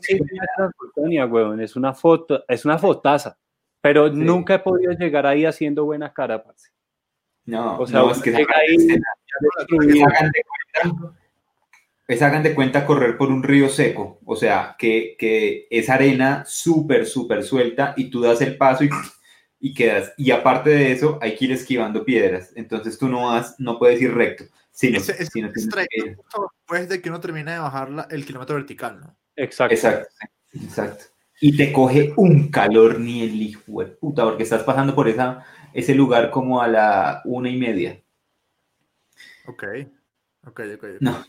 Transvulcania, weón, es una foto, es una fotaza, pero Sí. nunca he podido llegar ahí haciendo buena cara, parce. No, O sea, no, es que llega ahí, esa- destruido. hagan de cuenta, es hagan de cuenta correr por un río seco, o sea, que, que es arena súper, súper suelta y tú das el paso y, y quedas. Y aparte de eso, hay que ir esquivando piedras, entonces tú no vas, no puedes ir recto, sino, Ese, sino que justo después de que uno termine de bajar la- el kilómetro vertical, ¿no? Exacto. Exacto, exacto. Y te coge un calor ni el hijo de puta, porque estás pasando por esa, ese lugar como a la una y media. Ok, ok, ok. ok, No.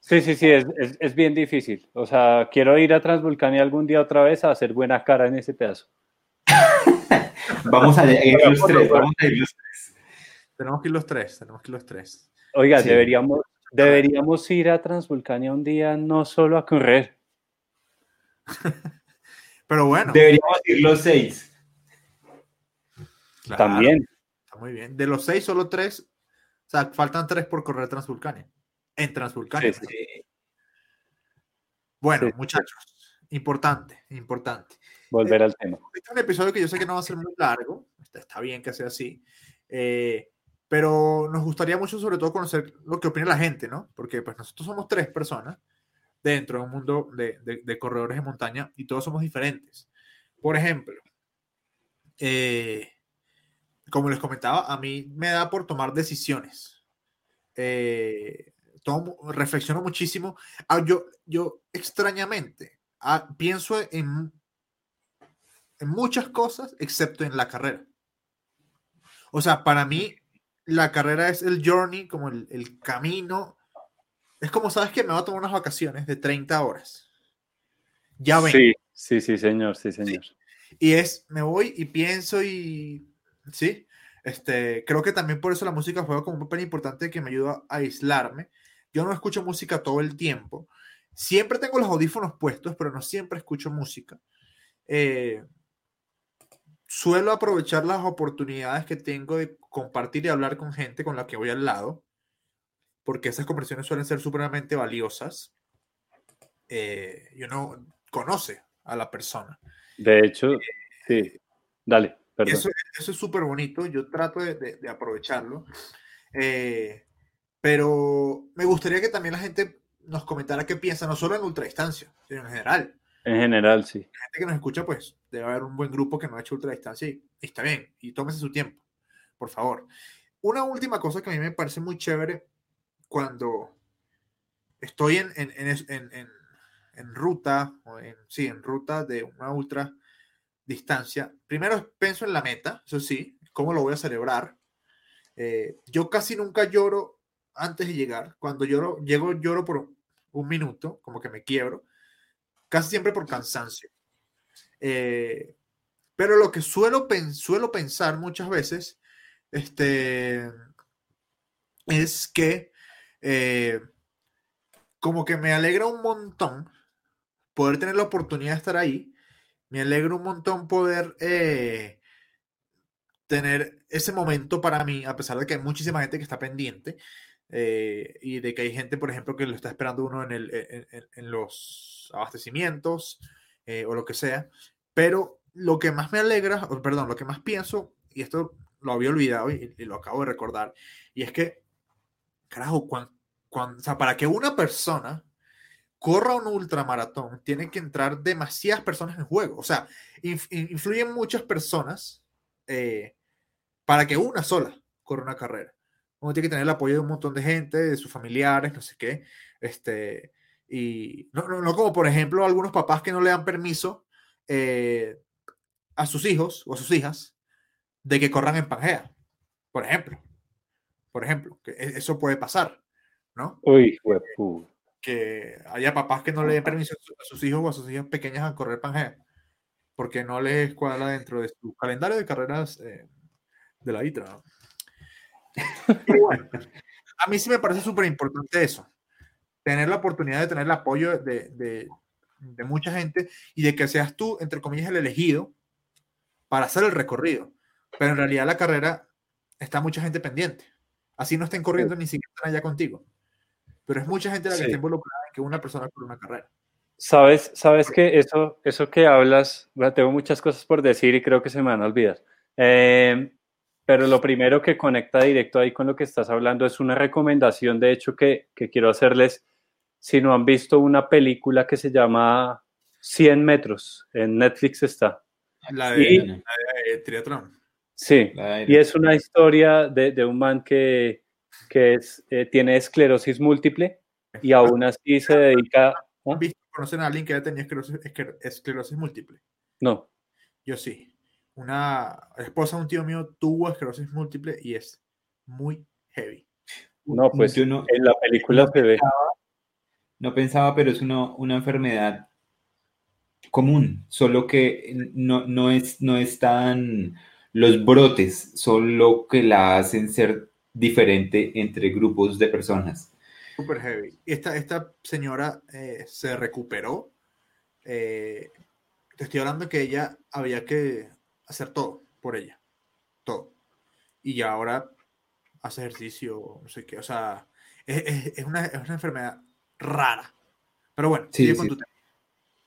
Sí, sí, sí, es, es, es bien difícil. O sea, quiero ir a Transvulcania algún día otra vez a hacer buena cara en ese pedazo. [LAUGHS] Vamos a ir los tres, vamos a ir los tres. Tenemos que ir los tres, tenemos que ir los tres. Oiga, Sí. deberíamos, deberíamos ir a Transvulcania un día no solo a correr. [LAUGHS] Pero bueno, Deberíamos ir los seis. claro, También. Está muy bien. De los seis, solo tres. O sea, faltan tres por correr Transvulcania. En Transvulcania. Sí, sí. Bueno, Sí, sí. muchachos, importante, importante. Volver al tema. Este es un episodio que yo sé que no va a ser muy largo, está, está bien que sea así, eh, pero nos gustaría mucho sobre todo conocer lo que opina la gente, ¿no? Porque pues nosotros somos tres personas dentro de un mundo de, de- de corredores de montaña y todos somos diferentes. Por ejemplo, eh, como les comentaba, a mí me da por tomar decisiones. Eh, tomo- reflexiono muchísimo. Ah, yo, yo extrañamente ah, pienso en, en muchas cosas excepto en la carrera. O sea, para mí la carrera es el journey, como el, el camino. Es como, ¿sabes que Me voy a tomar unas vacaciones de 30 horas. Ya ven. Sí, sí, sí, señor, sí, señor. Y es, me voy y pienso y, sí, este, creo que también por eso la música juega como un papel importante que me ayuda a aislarme. Yo no escucho música todo el tiempo. Siempre tengo los audífonos puestos, pero no siempre escucho música. Eh, suelo aprovechar las oportunidades que tengo de compartir y hablar con gente con la que voy al lado, porque esas conversaciones suelen ser supremamente valiosas. Eh, y uno conoce a la persona. De hecho, sí. Dale, perdón. Eso, eso es súper bonito, yo trato de, de- de aprovecharlo. Eh, pero me gustaría que también la gente nos comentara qué piensa, no solo en ultradistancia, sino en general. En general, sí. La gente que nos escucha, pues debe haber un buen grupo que no ha hecho ultradistancia y, y está bien. Y tómese su tiempo, por favor. Una última cosa que a mí me parece muy chévere cuando estoy en, en, en, en, ruta, o sí, en ruta de una ultra distancia, primero pienso en la meta, eso sí, cómo lo voy a celebrar. Eh, yo casi nunca lloro antes de llegar. Cuando lloro, llego, lloro por un minuto, como que me quiebro, casi siempre por cansancio. Eh, pero lo que suelo, suelo pensar muchas veces este, es que eh, como que me alegra un montón poder tener la oportunidad de estar ahí. Me alegra un montón poder eh, tener ese momento para mí, a pesar de que hay muchísima gente que está pendiente eh, y de que hay gente, por ejemplo, que lo está esperando uno en, los abastecimientos o lo que sea. Pero lo que más me alegra, perdón, lo que más pienso, y esto lo había olvidado y, lo acabo de recordar, y es que, carajo, o para que una persona corra un ultramaratón, tienen que entrar demasiadas personas en juego. O sea, influyen muchas personas eh, para que una sola corra una carrera. Uno tiene que tener el apoyo de un montón de gente, de sus familiares, no sé qué. Este, y no, no, no como por ejemplo algunos papás que no le dan permiso eh, a sus hijos o a sus hijas de que corran en Pangea, por ejemplo. Por ejemplo, que e, eso puede pasar. ¿no? Uy, Que haya papás que no le den permiso a sus hijos o a sus hijas pequeñas a correr Pangea, porque no les cuadra dentro de su calendario de carreras eh, de la ITRA. A mí sí me parece súper importante eso, tener la oportunidad de tener el apoyo de, de, de mucha gente y de que seas tú, entre comillas, el elegido para hacer el recorrido. Pero en realidad la carrera está mucha gente pendiente. Así no estén corriendo ni siquiera están allá contigo pero es mucha gente la que está involucrada en que una persona por una carrera. Sabes, sabes que eso, eso que hablas, tengo muchas cosas por decir y creo que se me van a olvidar. Eh, pero lo primero que conecta directo ahí con lo que estás hablando es una recomendación, de hecho, que, que quiero hacerles. Si no han visto una película que se llama 100 metros, en Netflix está. La de, y, la de Triatlón. Sí, y es una historia de, de un man que, que es, eh, tiene esclerosis múltiple y aún así se dedica... ¿no? ¿Conocen a alguien que ya tenía esclerosis, esclerosis múltiple? No. Yo sí. Una esposa de un tío mío tuvo esclerosis múltiple y es muy heavy. No, pues Yo no, en la película no se ve. Pensaba, no pensaba, pero es una, una enfermedad común, solo que no, no, es, no es tan... Los brotes son lo que la hacen ser diferente entre grupos de personas. Super heavy. Esta, esta señora eh, se recuperó. Eh, te estoy hablando que ella había que hacer todo por ella. Todo. Y ahora hace ejercicio, no sé qué. O sea, es, es, una, es una, enfermedad rara. Pero bueno, sí, sigue sí. con tu tema.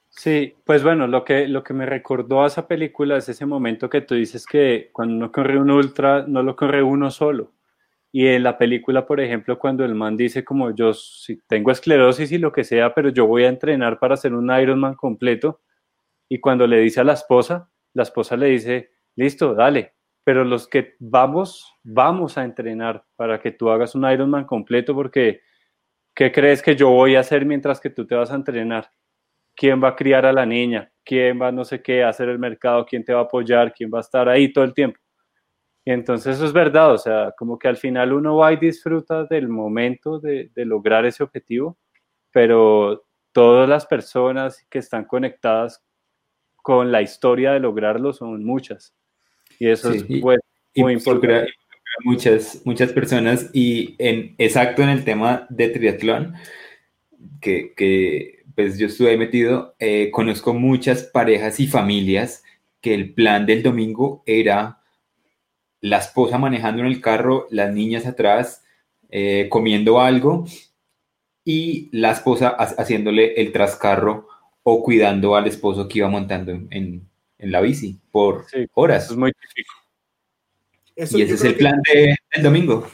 Sí, pues bueno, lo que, lo que me recordó a esa película es ese momento que tú dices que cuando uno corre un ultra, no lo corre uno solo. Y en la película, por ejemplo, cuando el man dice como yo si tengo esclerosis y lo que sea, pero yo voy a entrenar para hacer un Ironman completo, y cuando le dice a la esposa, la esposa le dice, listo, dale, pero los que vamos, vamos a entrenar para que tú hagas un Ironman completo, porque ¿qué crees que yo voy a hacer mientras que tú te vas a entrenar? ¿Quién va a criar a la niña? ¿Quién va no sé qué a hacer el mercado? ¿Quién te va a apoyar? ¿Quién va a estar ahí todo el tiempo? Y entonces eso es verdad, o sea, como que al final uno va y disfruta del momento de, de lograr ese objetivo, pero todas las personas que están conectadas con la historia de lograrlo son muchas. Y eso Sí, es pues, muy involucra- importante. muchas, muchas personas y en, exacto en el tema de triatlón, que, que, pues yo estuve ahí metido, eh, conozco muchas parejas y familias que el plan del domingo era la esposa manejando en el carro, las niñas atrás eh, comiendo algo y la esposa ha- haciéndole el trascarro o cuidando al esposo que iba montando en, en- en la bici por Sí, horas. Eso es muy típico. Eso Y ese es el que- plan de- del domingo.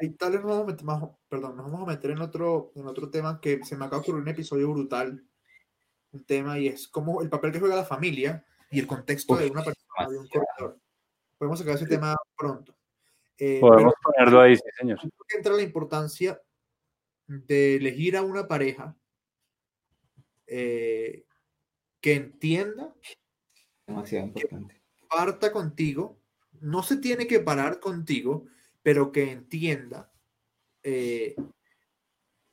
Ahí tal vez nos vamos a meter más, perdón, nos vamos a meter en otro, en otro tema que se me acaba de ocurrir un episodio brutal un tema y es como el papel que juega la familia y el contexto de una persona, de un corredor. Podemos sacar ese tema pronto. Eh, Podemos ponerlo ahí, sí, señor. Entra la importancia de elegir a una pareja eh, que entienda, demasiado importante, que parta contigo, no se tiene que parar contigo, pero que entienda eh,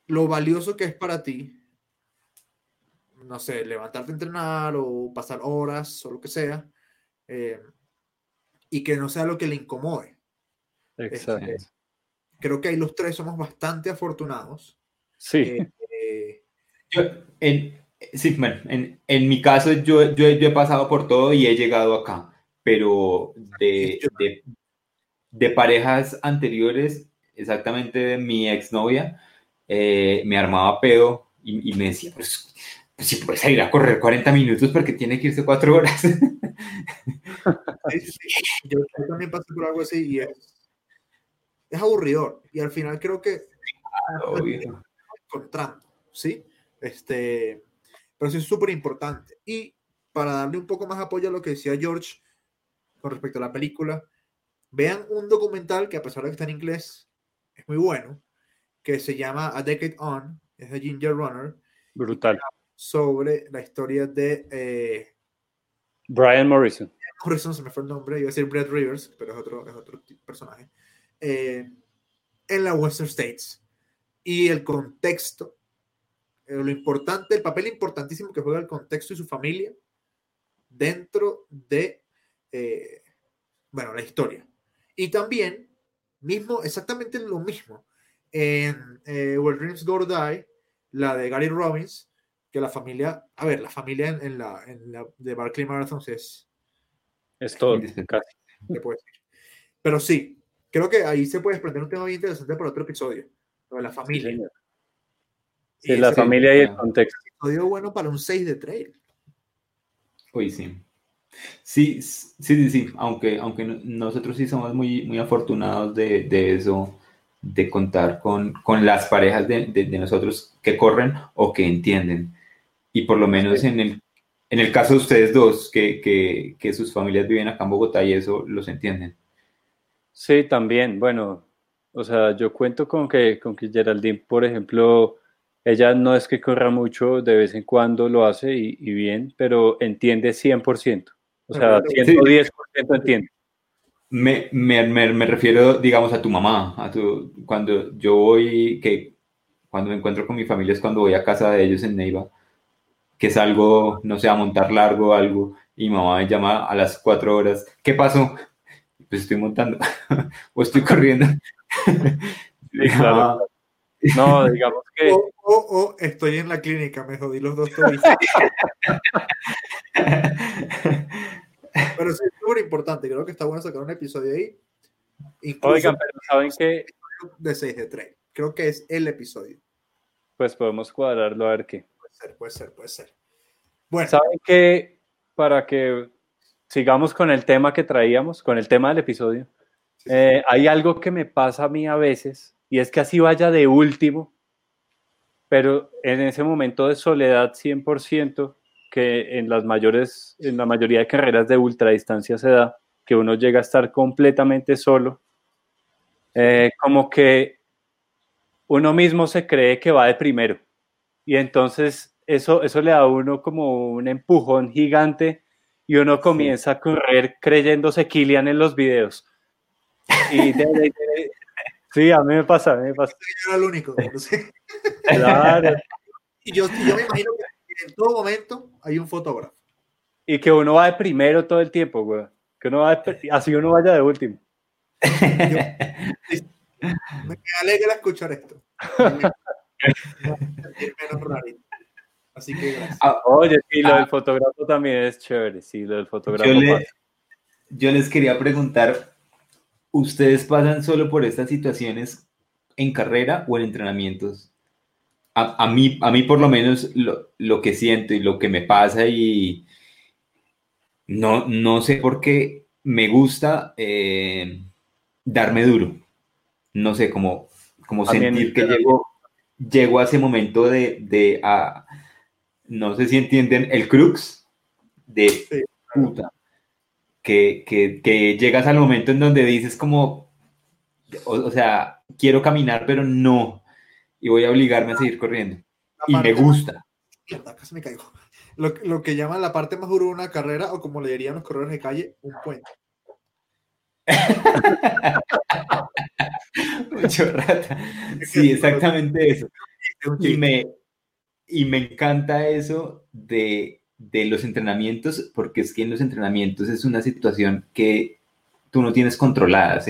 lo valioso que es para ti, no sé, levantarte a entrenar o pasar horas o lo que sea, eh, y que no sea lo que le incomode. Exacto. Este, creo que ahí los tres somos bastante afortunados. Sí. Eh, en, sí, en, en, mi caso, yo, yo, he pasado por todo y he llegado acá, pero de, de, de parejas anteriores, exactamente de mi exnovia, eh, me armaba pedo y, me decía, pues, pues, si puedes ir a correr 40 minutos porque tiene que irse 4 horas. [LAUGHS] Yo, también pasé por algo así y es, es aburridor. Y al final creo que encontrando, [LAUGHS] ¿sí? Este, pero es súper importante. Y para darle un poco más apoyo a lo que decía George con respecto a la película, vean un documental que a pesar de que está en inglés, es muy bueno, que se llama A Decade On, es de Ginger Runner. Brutal. Sobre la historia de eh, Brian Morrison. Morrison se me fue el nombre, iba a decir Brett Rivers, pero es otro, es otro personaje. Eh, en la Western States. Y el contexto, lo importante, el papel importantísimo que juega el contexto y su familia dentro de, bueno, la historia. Y también, mismo, exactamente lo mismo, en eh, Where Dreams Go Die, la de Gary Robbins, que la familia, a ver, la familia en, la, en la, de Barclay Marathon es... Es todo, Pero sí, creo que ahí se puede desprender un tema muy interesante para otro episodio, lo de la familia. Sí, la familia y el contexto. Episodio bueno para un 6 de trail. Uy, sí. Sí, sí, sí, sí, aunque, aunque nosotros sí somos muy, muy afortunados de, de eso de contar con, con las parejas de, de, nosotros que corren o que entienden. Y por lo menos en el, en el caso de ustedes dos, que, que, que, sus familias viven acá en Bogotá y eso los entienden. Sí, también. Bueno, o sea, yo cuento con que, con que Geraldine, por ejemplo, ella no es que corra mucho, de vez en cuando lo hace y, y bien, pero entiende 100%. O sea, 110% entiende. Me, me, me, refiero, digamos, a tu mamá, a tu, cuando yo voy, que cuando me encuentro con mi familia es cuando voy a casa de ellos en Neiva, que es algo, no sé, a montar largo algo, y mi mamá me llama a las cuatro horas, ¿qué pasó? Pues estoy montando, [LAUGHS] o estoy corriendo. No, digamos que... O, estoy en la clínica, me jodí los dos [LAUGHS] Pero sí, es súper importante. Creo que está bueno sacar un episodio ahí. Oigan, pero ¿saben que De 6 de 3. Creo que es el episodio. Pues podemos cuadrarlo a ver qué. Puede ser, puede ser, puede ser. Bueno. ¿Saben que Para que sigamos con el tema que traíamos, con el tema del episodio, eh, hay algo que me pasa a mí a veces, y es que así vaya de último, pero en ese momento de soledad 100%, que en las mayores, en la mayoría de carreras de ultradistancia se da, que uno llega a estar completamente solo, eh, como que uno mismo se cree que va de primero. Y entonces eso, eso le da a uno como un empujón gigante y uno comienza a correr creyéndose Kilian en los videos. Y sí, a mí me pasa, a mí me pasa. Yo era el único. Claro. Y yo, yo me imagino que en todo momento hay un fotógrafo. Y que uno va de primero todo el tiempo, güey. Que uno va así uno vaya de último. me alegra escuchar esto. Así que gracias. Ah, oye, sí, lo del ah. fotógrafo también es chévere. Sí, lo del fotógrafo. Yo, yo les quería preguntar, ¿ustedes pasan solo por estas situaciones en carrera o en entrenamientos? a, mí, a mí por lo menos lo, que siento y lo que me pasa y no, no sé por qué me gusta eh, darme duro. No sé, como, como sentir que llego, llego a ese momento de, no sé si entienden el crux de Sí. puta. Que, que, que llegas al momento en donde dices como, o, o sea, quiero caminar, pero no. Y voy a obligarme a seguir corriendo. La Y me más- gusta. Casi me caigo. Lo, lo que llaman la parte más dura de una carrera, o como le dirían los corredores de calle, un puente. [LAUGHS] Mucho rata. Sí, exactamente eso. Y me, y me encanta eso de, de los entrenamientos, porque es que en los entrenamientos es una situación que tú no tienes controlada.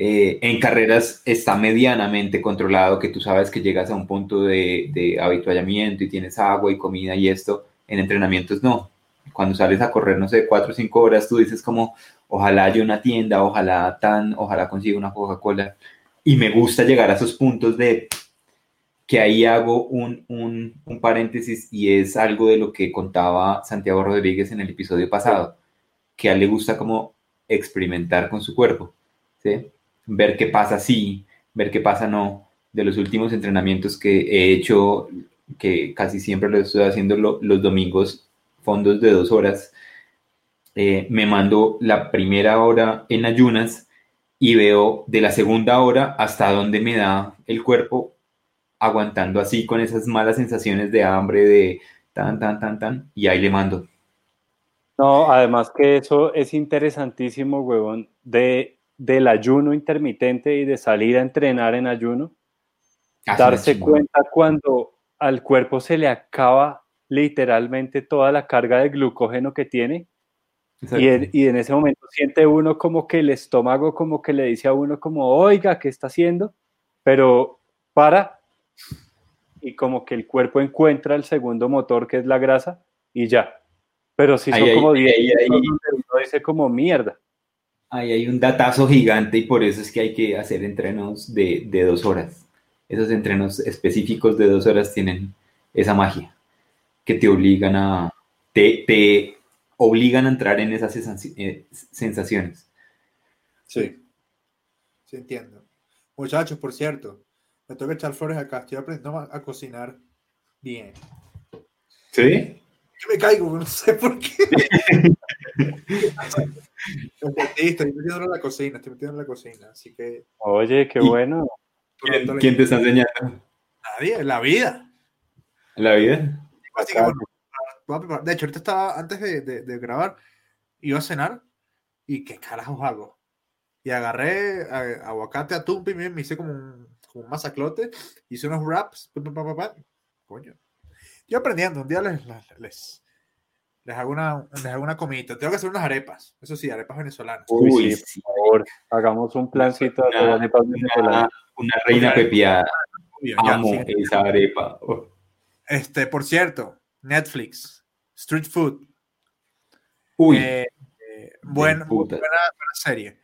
Eh, en carreras está medianamente controlado, que tú sabes que llegas a un punto de, de habituallamiento y tienes agua y comida y esto. En entrenamientos no. Cuando sales a correr, no sé, cuatro o cinco horas, tú dices como, ojalá haya una tienda, ojalá tan, ojalá consiga una Coca-Cola. Y me gusta llegar a esos puntos de que ahí hago un, un, paréntesis y es algo de lo que contaba Santiago Rodríguez en el episodio pasado, que a él le gusta como experimentar con su cuerpo, ver qué pasa sí, ver qué pasa no. De los últimos entrenamientos que he hecho, que casi siempre lo estoy haciendo lo- los domingos, fondos de dos horas, eh, me mando la primera hora en ayunas y veo de la segunda hora hasta dónde me da el cuerpo aguantando así con esas malas sensaciones de hambre, de tan, tan, tan, tan, y ahí le mando. No, además que eso es interesantísimo, huevón, de, del ayuno intermitente y de salir a entrenar en ayuno, Ah, darse cuenta cuando al cuerpo se le acaba literalmente toda la carga de glucógeno que tiene y en, y en ese momento siente uno como que el estómago como que le dice a uno como, oiga, ¿qué está haciendo? Pero para y como que el cuerpo encuentra el segundo motor que es la grasa y ya. Pero si son Ahí, como 10 ahí, ahí. minutos donde uno dice como mierda. Ahí hay un datazo gigante y por eso es que hay que hacer entrenos de, de dos horas. Esos entrenos específicos de dos horas tienen esa magia que te obligan a, te, te obligan a entrar en esas eh, sensaciones. Sí. Sí, entiendo. Muchachos, por cierto, me tengo que echar flores acá. Estoy aprendiendo a, a cocinar bien. ¿Sí? Que me caigo, no sé por qué. [LAUGHS] Estoy metiendo en la cocina, estoy metiendo en la cocina, así que Oye, qué Y- bueno. ¿Quién, le- quién te está enseñando? nadie, la vida. ¿La vida? Así que, bueno, voy a preparar- De hecho, ahorita estaba, antes de, de- de grabar, iba a cenar y qué carajos hago. Y agarré aguacate, atún, pimiento, me hice como un, como un masaclote, hice unos wraps, pa, pa, pa, pa, pa. coño. Yo aprendiendo, un día les, les, les, hago una, les hago una comida. Tengo que hacer unas arepas, eso sí, arepas venezolanas. Uy, Uy, sí, sí. por favor, hagamos un plancito de Una- arepas venezolanas. una reina pepiada. Ya, Amo sí. esa arepa. Oh. Este, por cierto, Netflix, Street Food. Uy, eh, eh, buen- puta. buena, buena serie.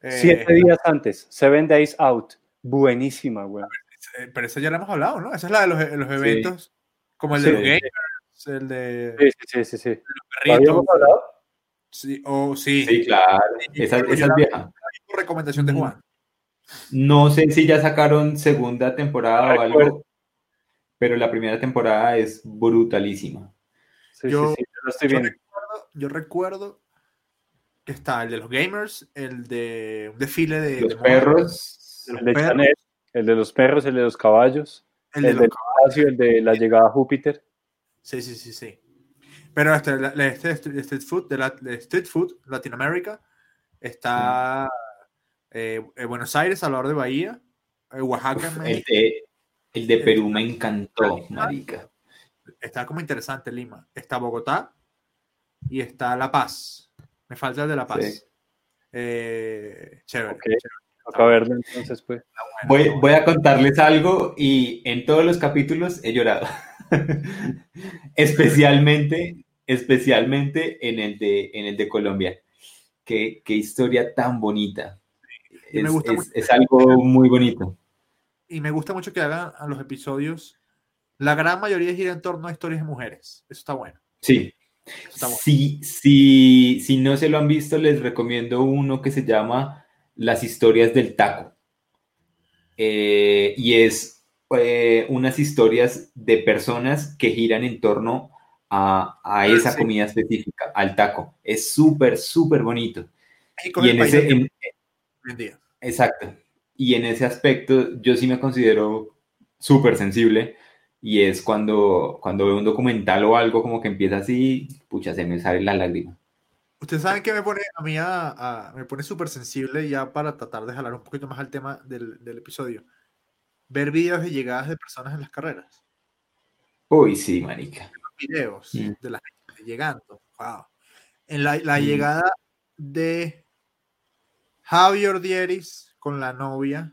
Eh, Siete días antes, Seven Days Out. Buenísima, güey. eh, pero esa ya la hemos hablado, ¿no? Esa es la de los, los eventos, como el Sí, de los sí. gamers, el de Sí, sí, sí, sí. ¿Lo perritos. habíamos hablado? Sí, o sí, sí, claro. Esa, esa es la- vieja. recomendación de Mm. Juan. No sé si ya sacaron segunda temporada o recuerdo. algo, pero la primera temporada es brutalísima. Sí, Yo- sí, sí, yo lo estoy Yo recuerdo, yo recuerdo que está el de los gamers, el de un desfile de, Los de perros, El de perros, Chanel, el de los perros, el de los caballos, el el, de del espacio, el de la llegada a Júpiter. Sí, sí, sí, sí. Pero este, la- la- este street street food de, la, de Street Food Latinoamérica está eh, eh, Buenos Aires, Salvador de Bahía, eh, Oaxaca, el de, el de Perú me encantó, marica. está como interesante Lima, está Bogotá y está La Paz. Me falta el de La Paz. Sí. Eh, chévere. Toca verlo entonces, pues. Voy, voy a contarles algo y en todos los capítulos he llorado. [LAUGHS] especialmente, especialmente en el de, en el de Colombia. Qué, qué historia tan bonita. Me Es, gusta es- mucho. es algo muy bonito. Y me gusta mucho que hagan a los episodios. La gran mayoría gira en torno a historias de mujeres. Eso está bueno. Sí. Eso está bueno. Si, si, si no se lo han visto, les recomiendo uno que se llama Las historias del taco. Eh, y es eh, unas historias de personas que giran en torno a, a esa sí. comida específica, al taco. Es súper, súper bonito. Y en ese, en- en exacto. Y en ese aspecto yo sí me considero súper sensible y es cuando, cuando veo un documental o algo como que empieza así, pucha, se me sale la lágrima. Ustedes saben que me pone a mí a, a- me pone súper sensible ya para tratar de jalar un poquito más al tema del, del episodio. Ver videos de llegadas de personas en las carreras. Uy, sí, marica. Videos Mm. de la gente llegando. Wow. En la, la Mm. llegada de Javi Ordieris con la novia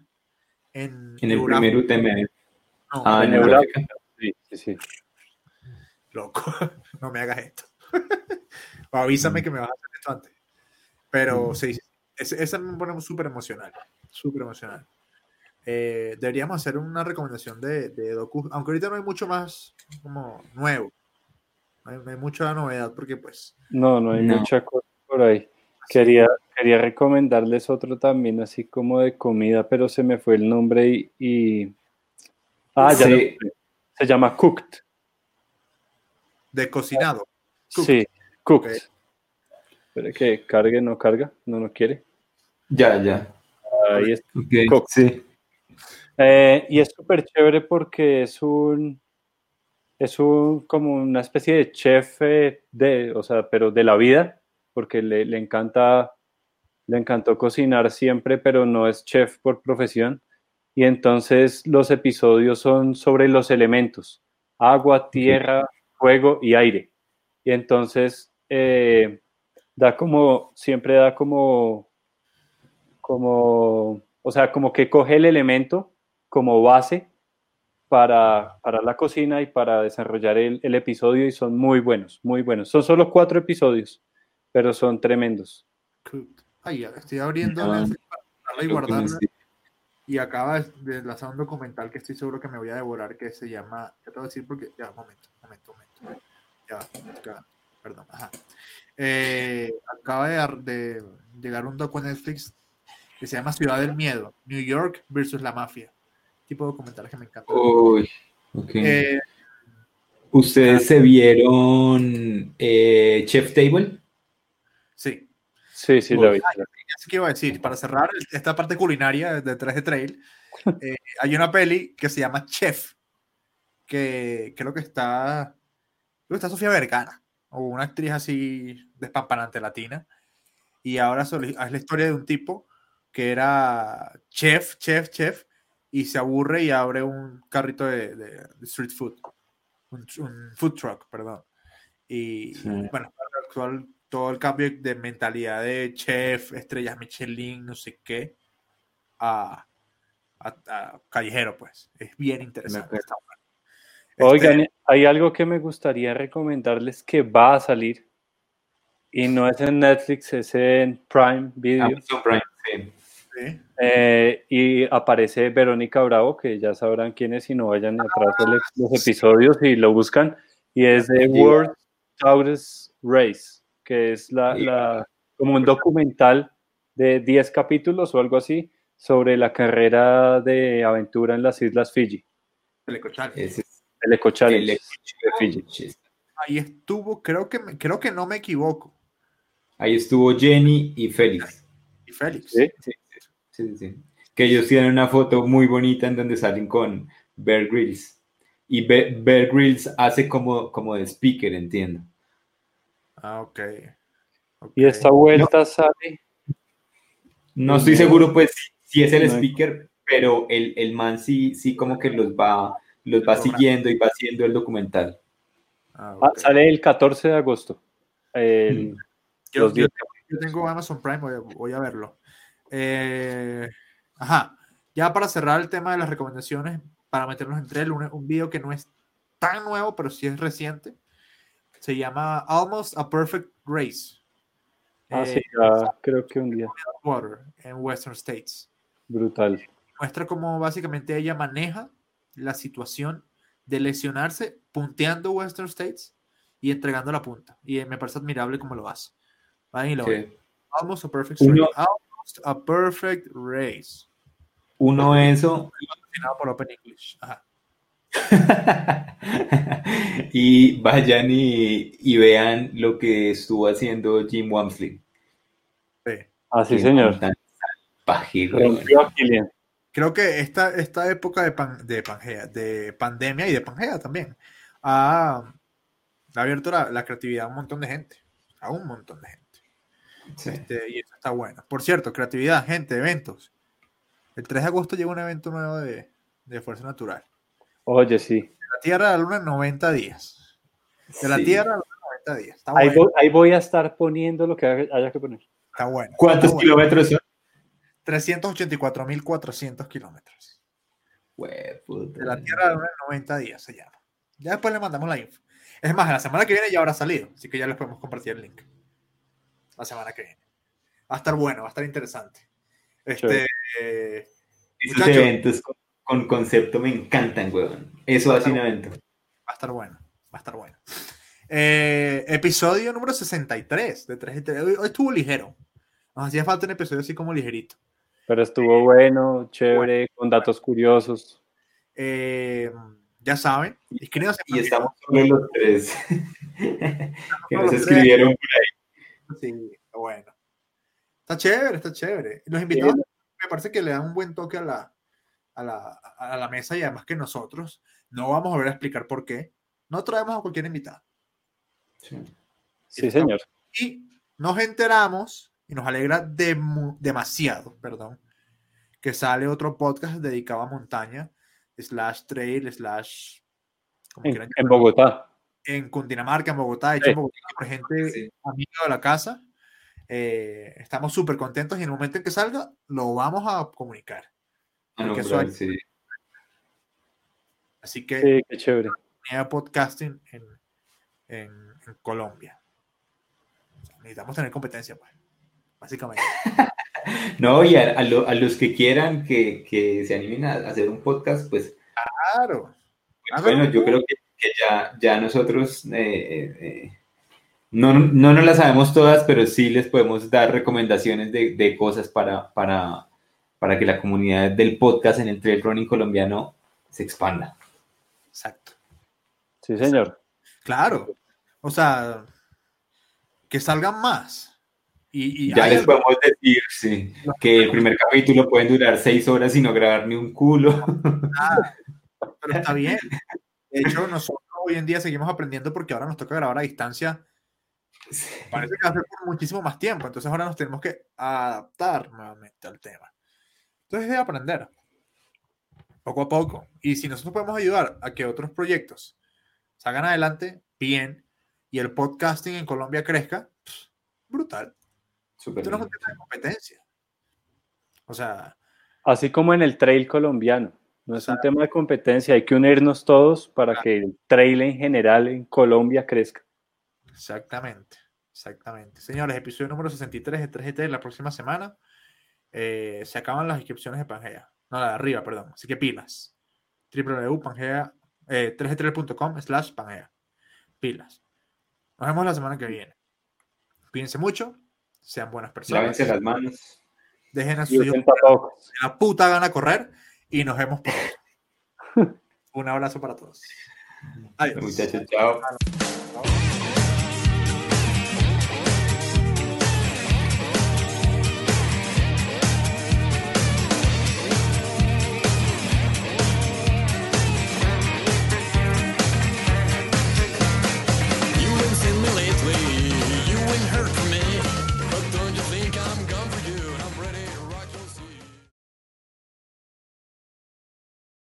en, En el primer UTM. No, Ah, en. Euráfrica. Sí, sí, sí. loco, [LAUGHS] no me hagas esto. [LAUGHS] o avísame Mm. que me vas a hacer esto antes. Pero Mm. sí, esa me pone súper emocional. Súper emocional. Eh, deberíamos hacer una recomendación de, de docu, aunque ahorita no hay mucho más como nuevo. No hay, no hay mucha novedad porque pues No, no hay No. mucha cosa por ahí. Quería, quería recomendarles otro también, así como de comida, pero se me fue el nombre y. y- Ah, ya Sí. lo sé. Se llama Cooked. de cocinado. Cooked. Sí, Cooked. Ok. Espere que cargue, no carga, no, no quiere. Ya, ya. Ahí está. Ok, Cook. Sí. Eh, y es súper chévere porque es un, es un, como una especie de chef de, o sea, pero de la vida, porque le, le encanta, le encantó cocinar siempre, pero no es chef por profesión. Y entonces los episodios son sobre los elementos, agua, tierra, fuego y aire. Y entonces eh, da como, siempre da como, como, o sea, como que coge el elemento como base para, para la cocina y para desarrollar el, el episodio y son muy buenos, muy buenos. Son solo cuatro episodios, pero son tremendos. Ay, ya, estoy abriendo Ah, y guardarla. Y acaba de lanzar un documental que estoy seguro que me voy a devorar que se llama, ya te voy a decir porque, ya, momento, momento, momento. Ya, ya, perdón, ajá. Eh, acaba de, dar- de llegar un docu en Netflix que se llama Ciudad del Miedo, New York versus la Mafia. Tipo de documentales que me encantan. Uy. Eh, ¿Ustedes se vieron eh, Chef Table? sí, Sí, sí, lo vi. así que iba a decir, para cerrar esta parte culinaria de 3 de Trail, eh, hay una peli que se llama Chef, que creo que está, creo que está Sofía Vergara, o una actriz así despampanante latina, y ahora es la historia de un tipo que era chef, chef, chef, y se aburre y abre un carrito de, de- de street food, un, un food truck, perdón. Y Sí. bueno, actual, todo el cambio de mentalidad de chef, estrellas Michelin, no sé qué, a, a- a callejero, pues. Es bien interesante. Este, Oigan, hay algo que me gustaría recomendarles que va a salir y no es en Netflix, es en Prime Video. Amazon Prime, sí. sí. Eh, y aparece Verónica Bravo, que ya sabrán quién es, si no vayan atrás de los episodios y lo buscan. Y es de. World Tourist Race, que es la, Sí. la- como un documental de 10 capítulos o algo así sobre la carrera de aventura en las Islas Fiji, Telecochal. Ese es el Eco Challenge el. Challenge. Ahí estuvo, creo que, creo que no me equivoco. Ahí estuvo Jenny y Félix. Y Félix. Sí. Sí, sí, sí, sí. Que ellos tienen una foto muy bonita en donde salen con Bear Grylls. Y Be- Bear Grylls hace como, como de speaker, entiendo. Ah, ok. Ok. Y esta vuelta sale. No estoy seguro, pues, si, es el speaker, pero el, el man sí, sí como que los va, los va siguiendo y va haciendo el documental. Ah, ah, ok. sale el 14 de agosto. El- Yo, los yo- días- yo tengo Amazon Prime, voy a, voy a verlo. Eh, ajá, ya para cerrar el tema de las recomendaciones, para meternos entre él, un, un video que no es tan nuevo, pero sí es reciente. Se llama Almost a Perfect Race. ah, Eh, sí, ya creo que un día. Water en Western States. Brutal. Muestra cómo básicamente ella maneja la situación de lesionarse punteando Western States y entregando la punta. Y me parece admirable cómo lo hace. Vayan y lo. Que Almost a perfect Uno- race. Almost a perfect race. uno eso Patrocinado por Open English. Ajá. [LAUGHS] y vayan y, y vean lo que estuvo haciendo Jim Wamsley. Sí. Así, Qué señor. tan salvaje, güey. Rompió a Kylian. Creo que esta, esta época de, pan- de Pangea, de pandemia y de Pangea también, ha, ha abierto la, la creatividad a un montón de gente. A un montón de gente. Sí. Este, y eso está bueno. Por cierto, creatividad, gente, eventos. El 3 de agosto llega un evento nuevo de, de Fuerza Natural. Oye, sí. De la Tierra a la Luna en 90 días. De la Sí. Tierra a la Luna en 90 días. Está Ahí bueno. voy, ahí voy a estar poniendo lo que haya que poner. Está bueno. ¿Cuántos está kilómetros? 384.400 kilómetros. De la Tierra a la Luna en 90 días se llama. Ya después le mandamos la info. Es más, la semana que viene ya habrá salido, así que ya les podemos compartir el link. La semana que viene. Va a estar bueno, va a estar interesante. Este, eh, Esos eventos con, con concepto me encantan, weón. Eso hace un evento. va a estar bueno, va a estar bueno. Eh, episodio número 63 de 3 Hoy, hoy estuvo ligero. Nos hacía falta un episodio así como ligerito. Pero estuvo bueno, chévere, con datos curiosos. Eh, ya saben, Y estamos solo los tres. [LAUGHS] que nos escribieron por ahí. Sí, bueno. Está chévere, está chévere. Los invitados me parece que le dan un buen toque a la, a la, a la mesa y además que nosotros no vamos a volver a explicar por qué. No traemos a cualquier invitado. Sí, señor. Y nos enteramos y nos alegra demasiado, perdón, que sale otro podcast dedicado a montaña, slash trail, slash... como En, Bogotá. en Cundinamarca, en Bogotá, hecho Sí. en Bogotá por gente Sí. amiga de la casa. Eh, estamos súper contentos y en el momento en que salga lo vamos a comunicar. Ah, no, sí. Así que Sí, qué chévere. podcasting en, en- en Colombia. Necesitamos tener competencia, pues, básicamente. [LAUGHS] No, y a, a lo- a los que quieran que, que se animen a hacer un podcast, pues Claro. Háganlo bueno, yo creo que, que ya, ya nosotros eh, eh, eh, no, no nos las sabemos todas, pero sí les podemos dar recomendaciones de, de cosas para, para, para que la comunidad del podcast en el trail running colombiano se expanda. Exacto. Sí, señor. Claro. O sea, que salgan más. Y, y Ya hay les podemos decir sí, que el primer capítulo pueden durar seis horas y no grabar ni un culo. pero está bien. De hecho, [LAUGHS] nosotros hoy en día seguimos aprendiendo porque ahora nos toca grabar a distancia. Parece que va a ser por muchísimo más tiempo. Entonces ahora nos tenemos que adaptar nuevamente al tema. Entonces es de aprender. Poco a poco. Y si nosotros podemos ayudar a que otros proyectos salgan adelante, bien, y el podcasting en Colombia crezca, brutal. Súper Esto no es un bien. tema de competencia. O sea, Así como en el trail colombiano. No es un tema de competencia, hay que unirnos todos para que el trail en general en Colombia crezca. Exactamente, exactamente. Señores, episodio número 63 de 3GT la próxima semana. Eh, se acaban las inscripciones de Pangea. No, la de arriba, perdón. Así que pilas. www.pangea, eh, 3gtl.com slash Pangea. Pilas. Nos vemos la semana que viene. Cuídense mucho. Sean buenas personas. Lávense las manos. Dejen a de la puta gana correr. Y nos vemos pronto. [LAUGHS] Un abrazo para todos. Adiós. Muchachos, chao.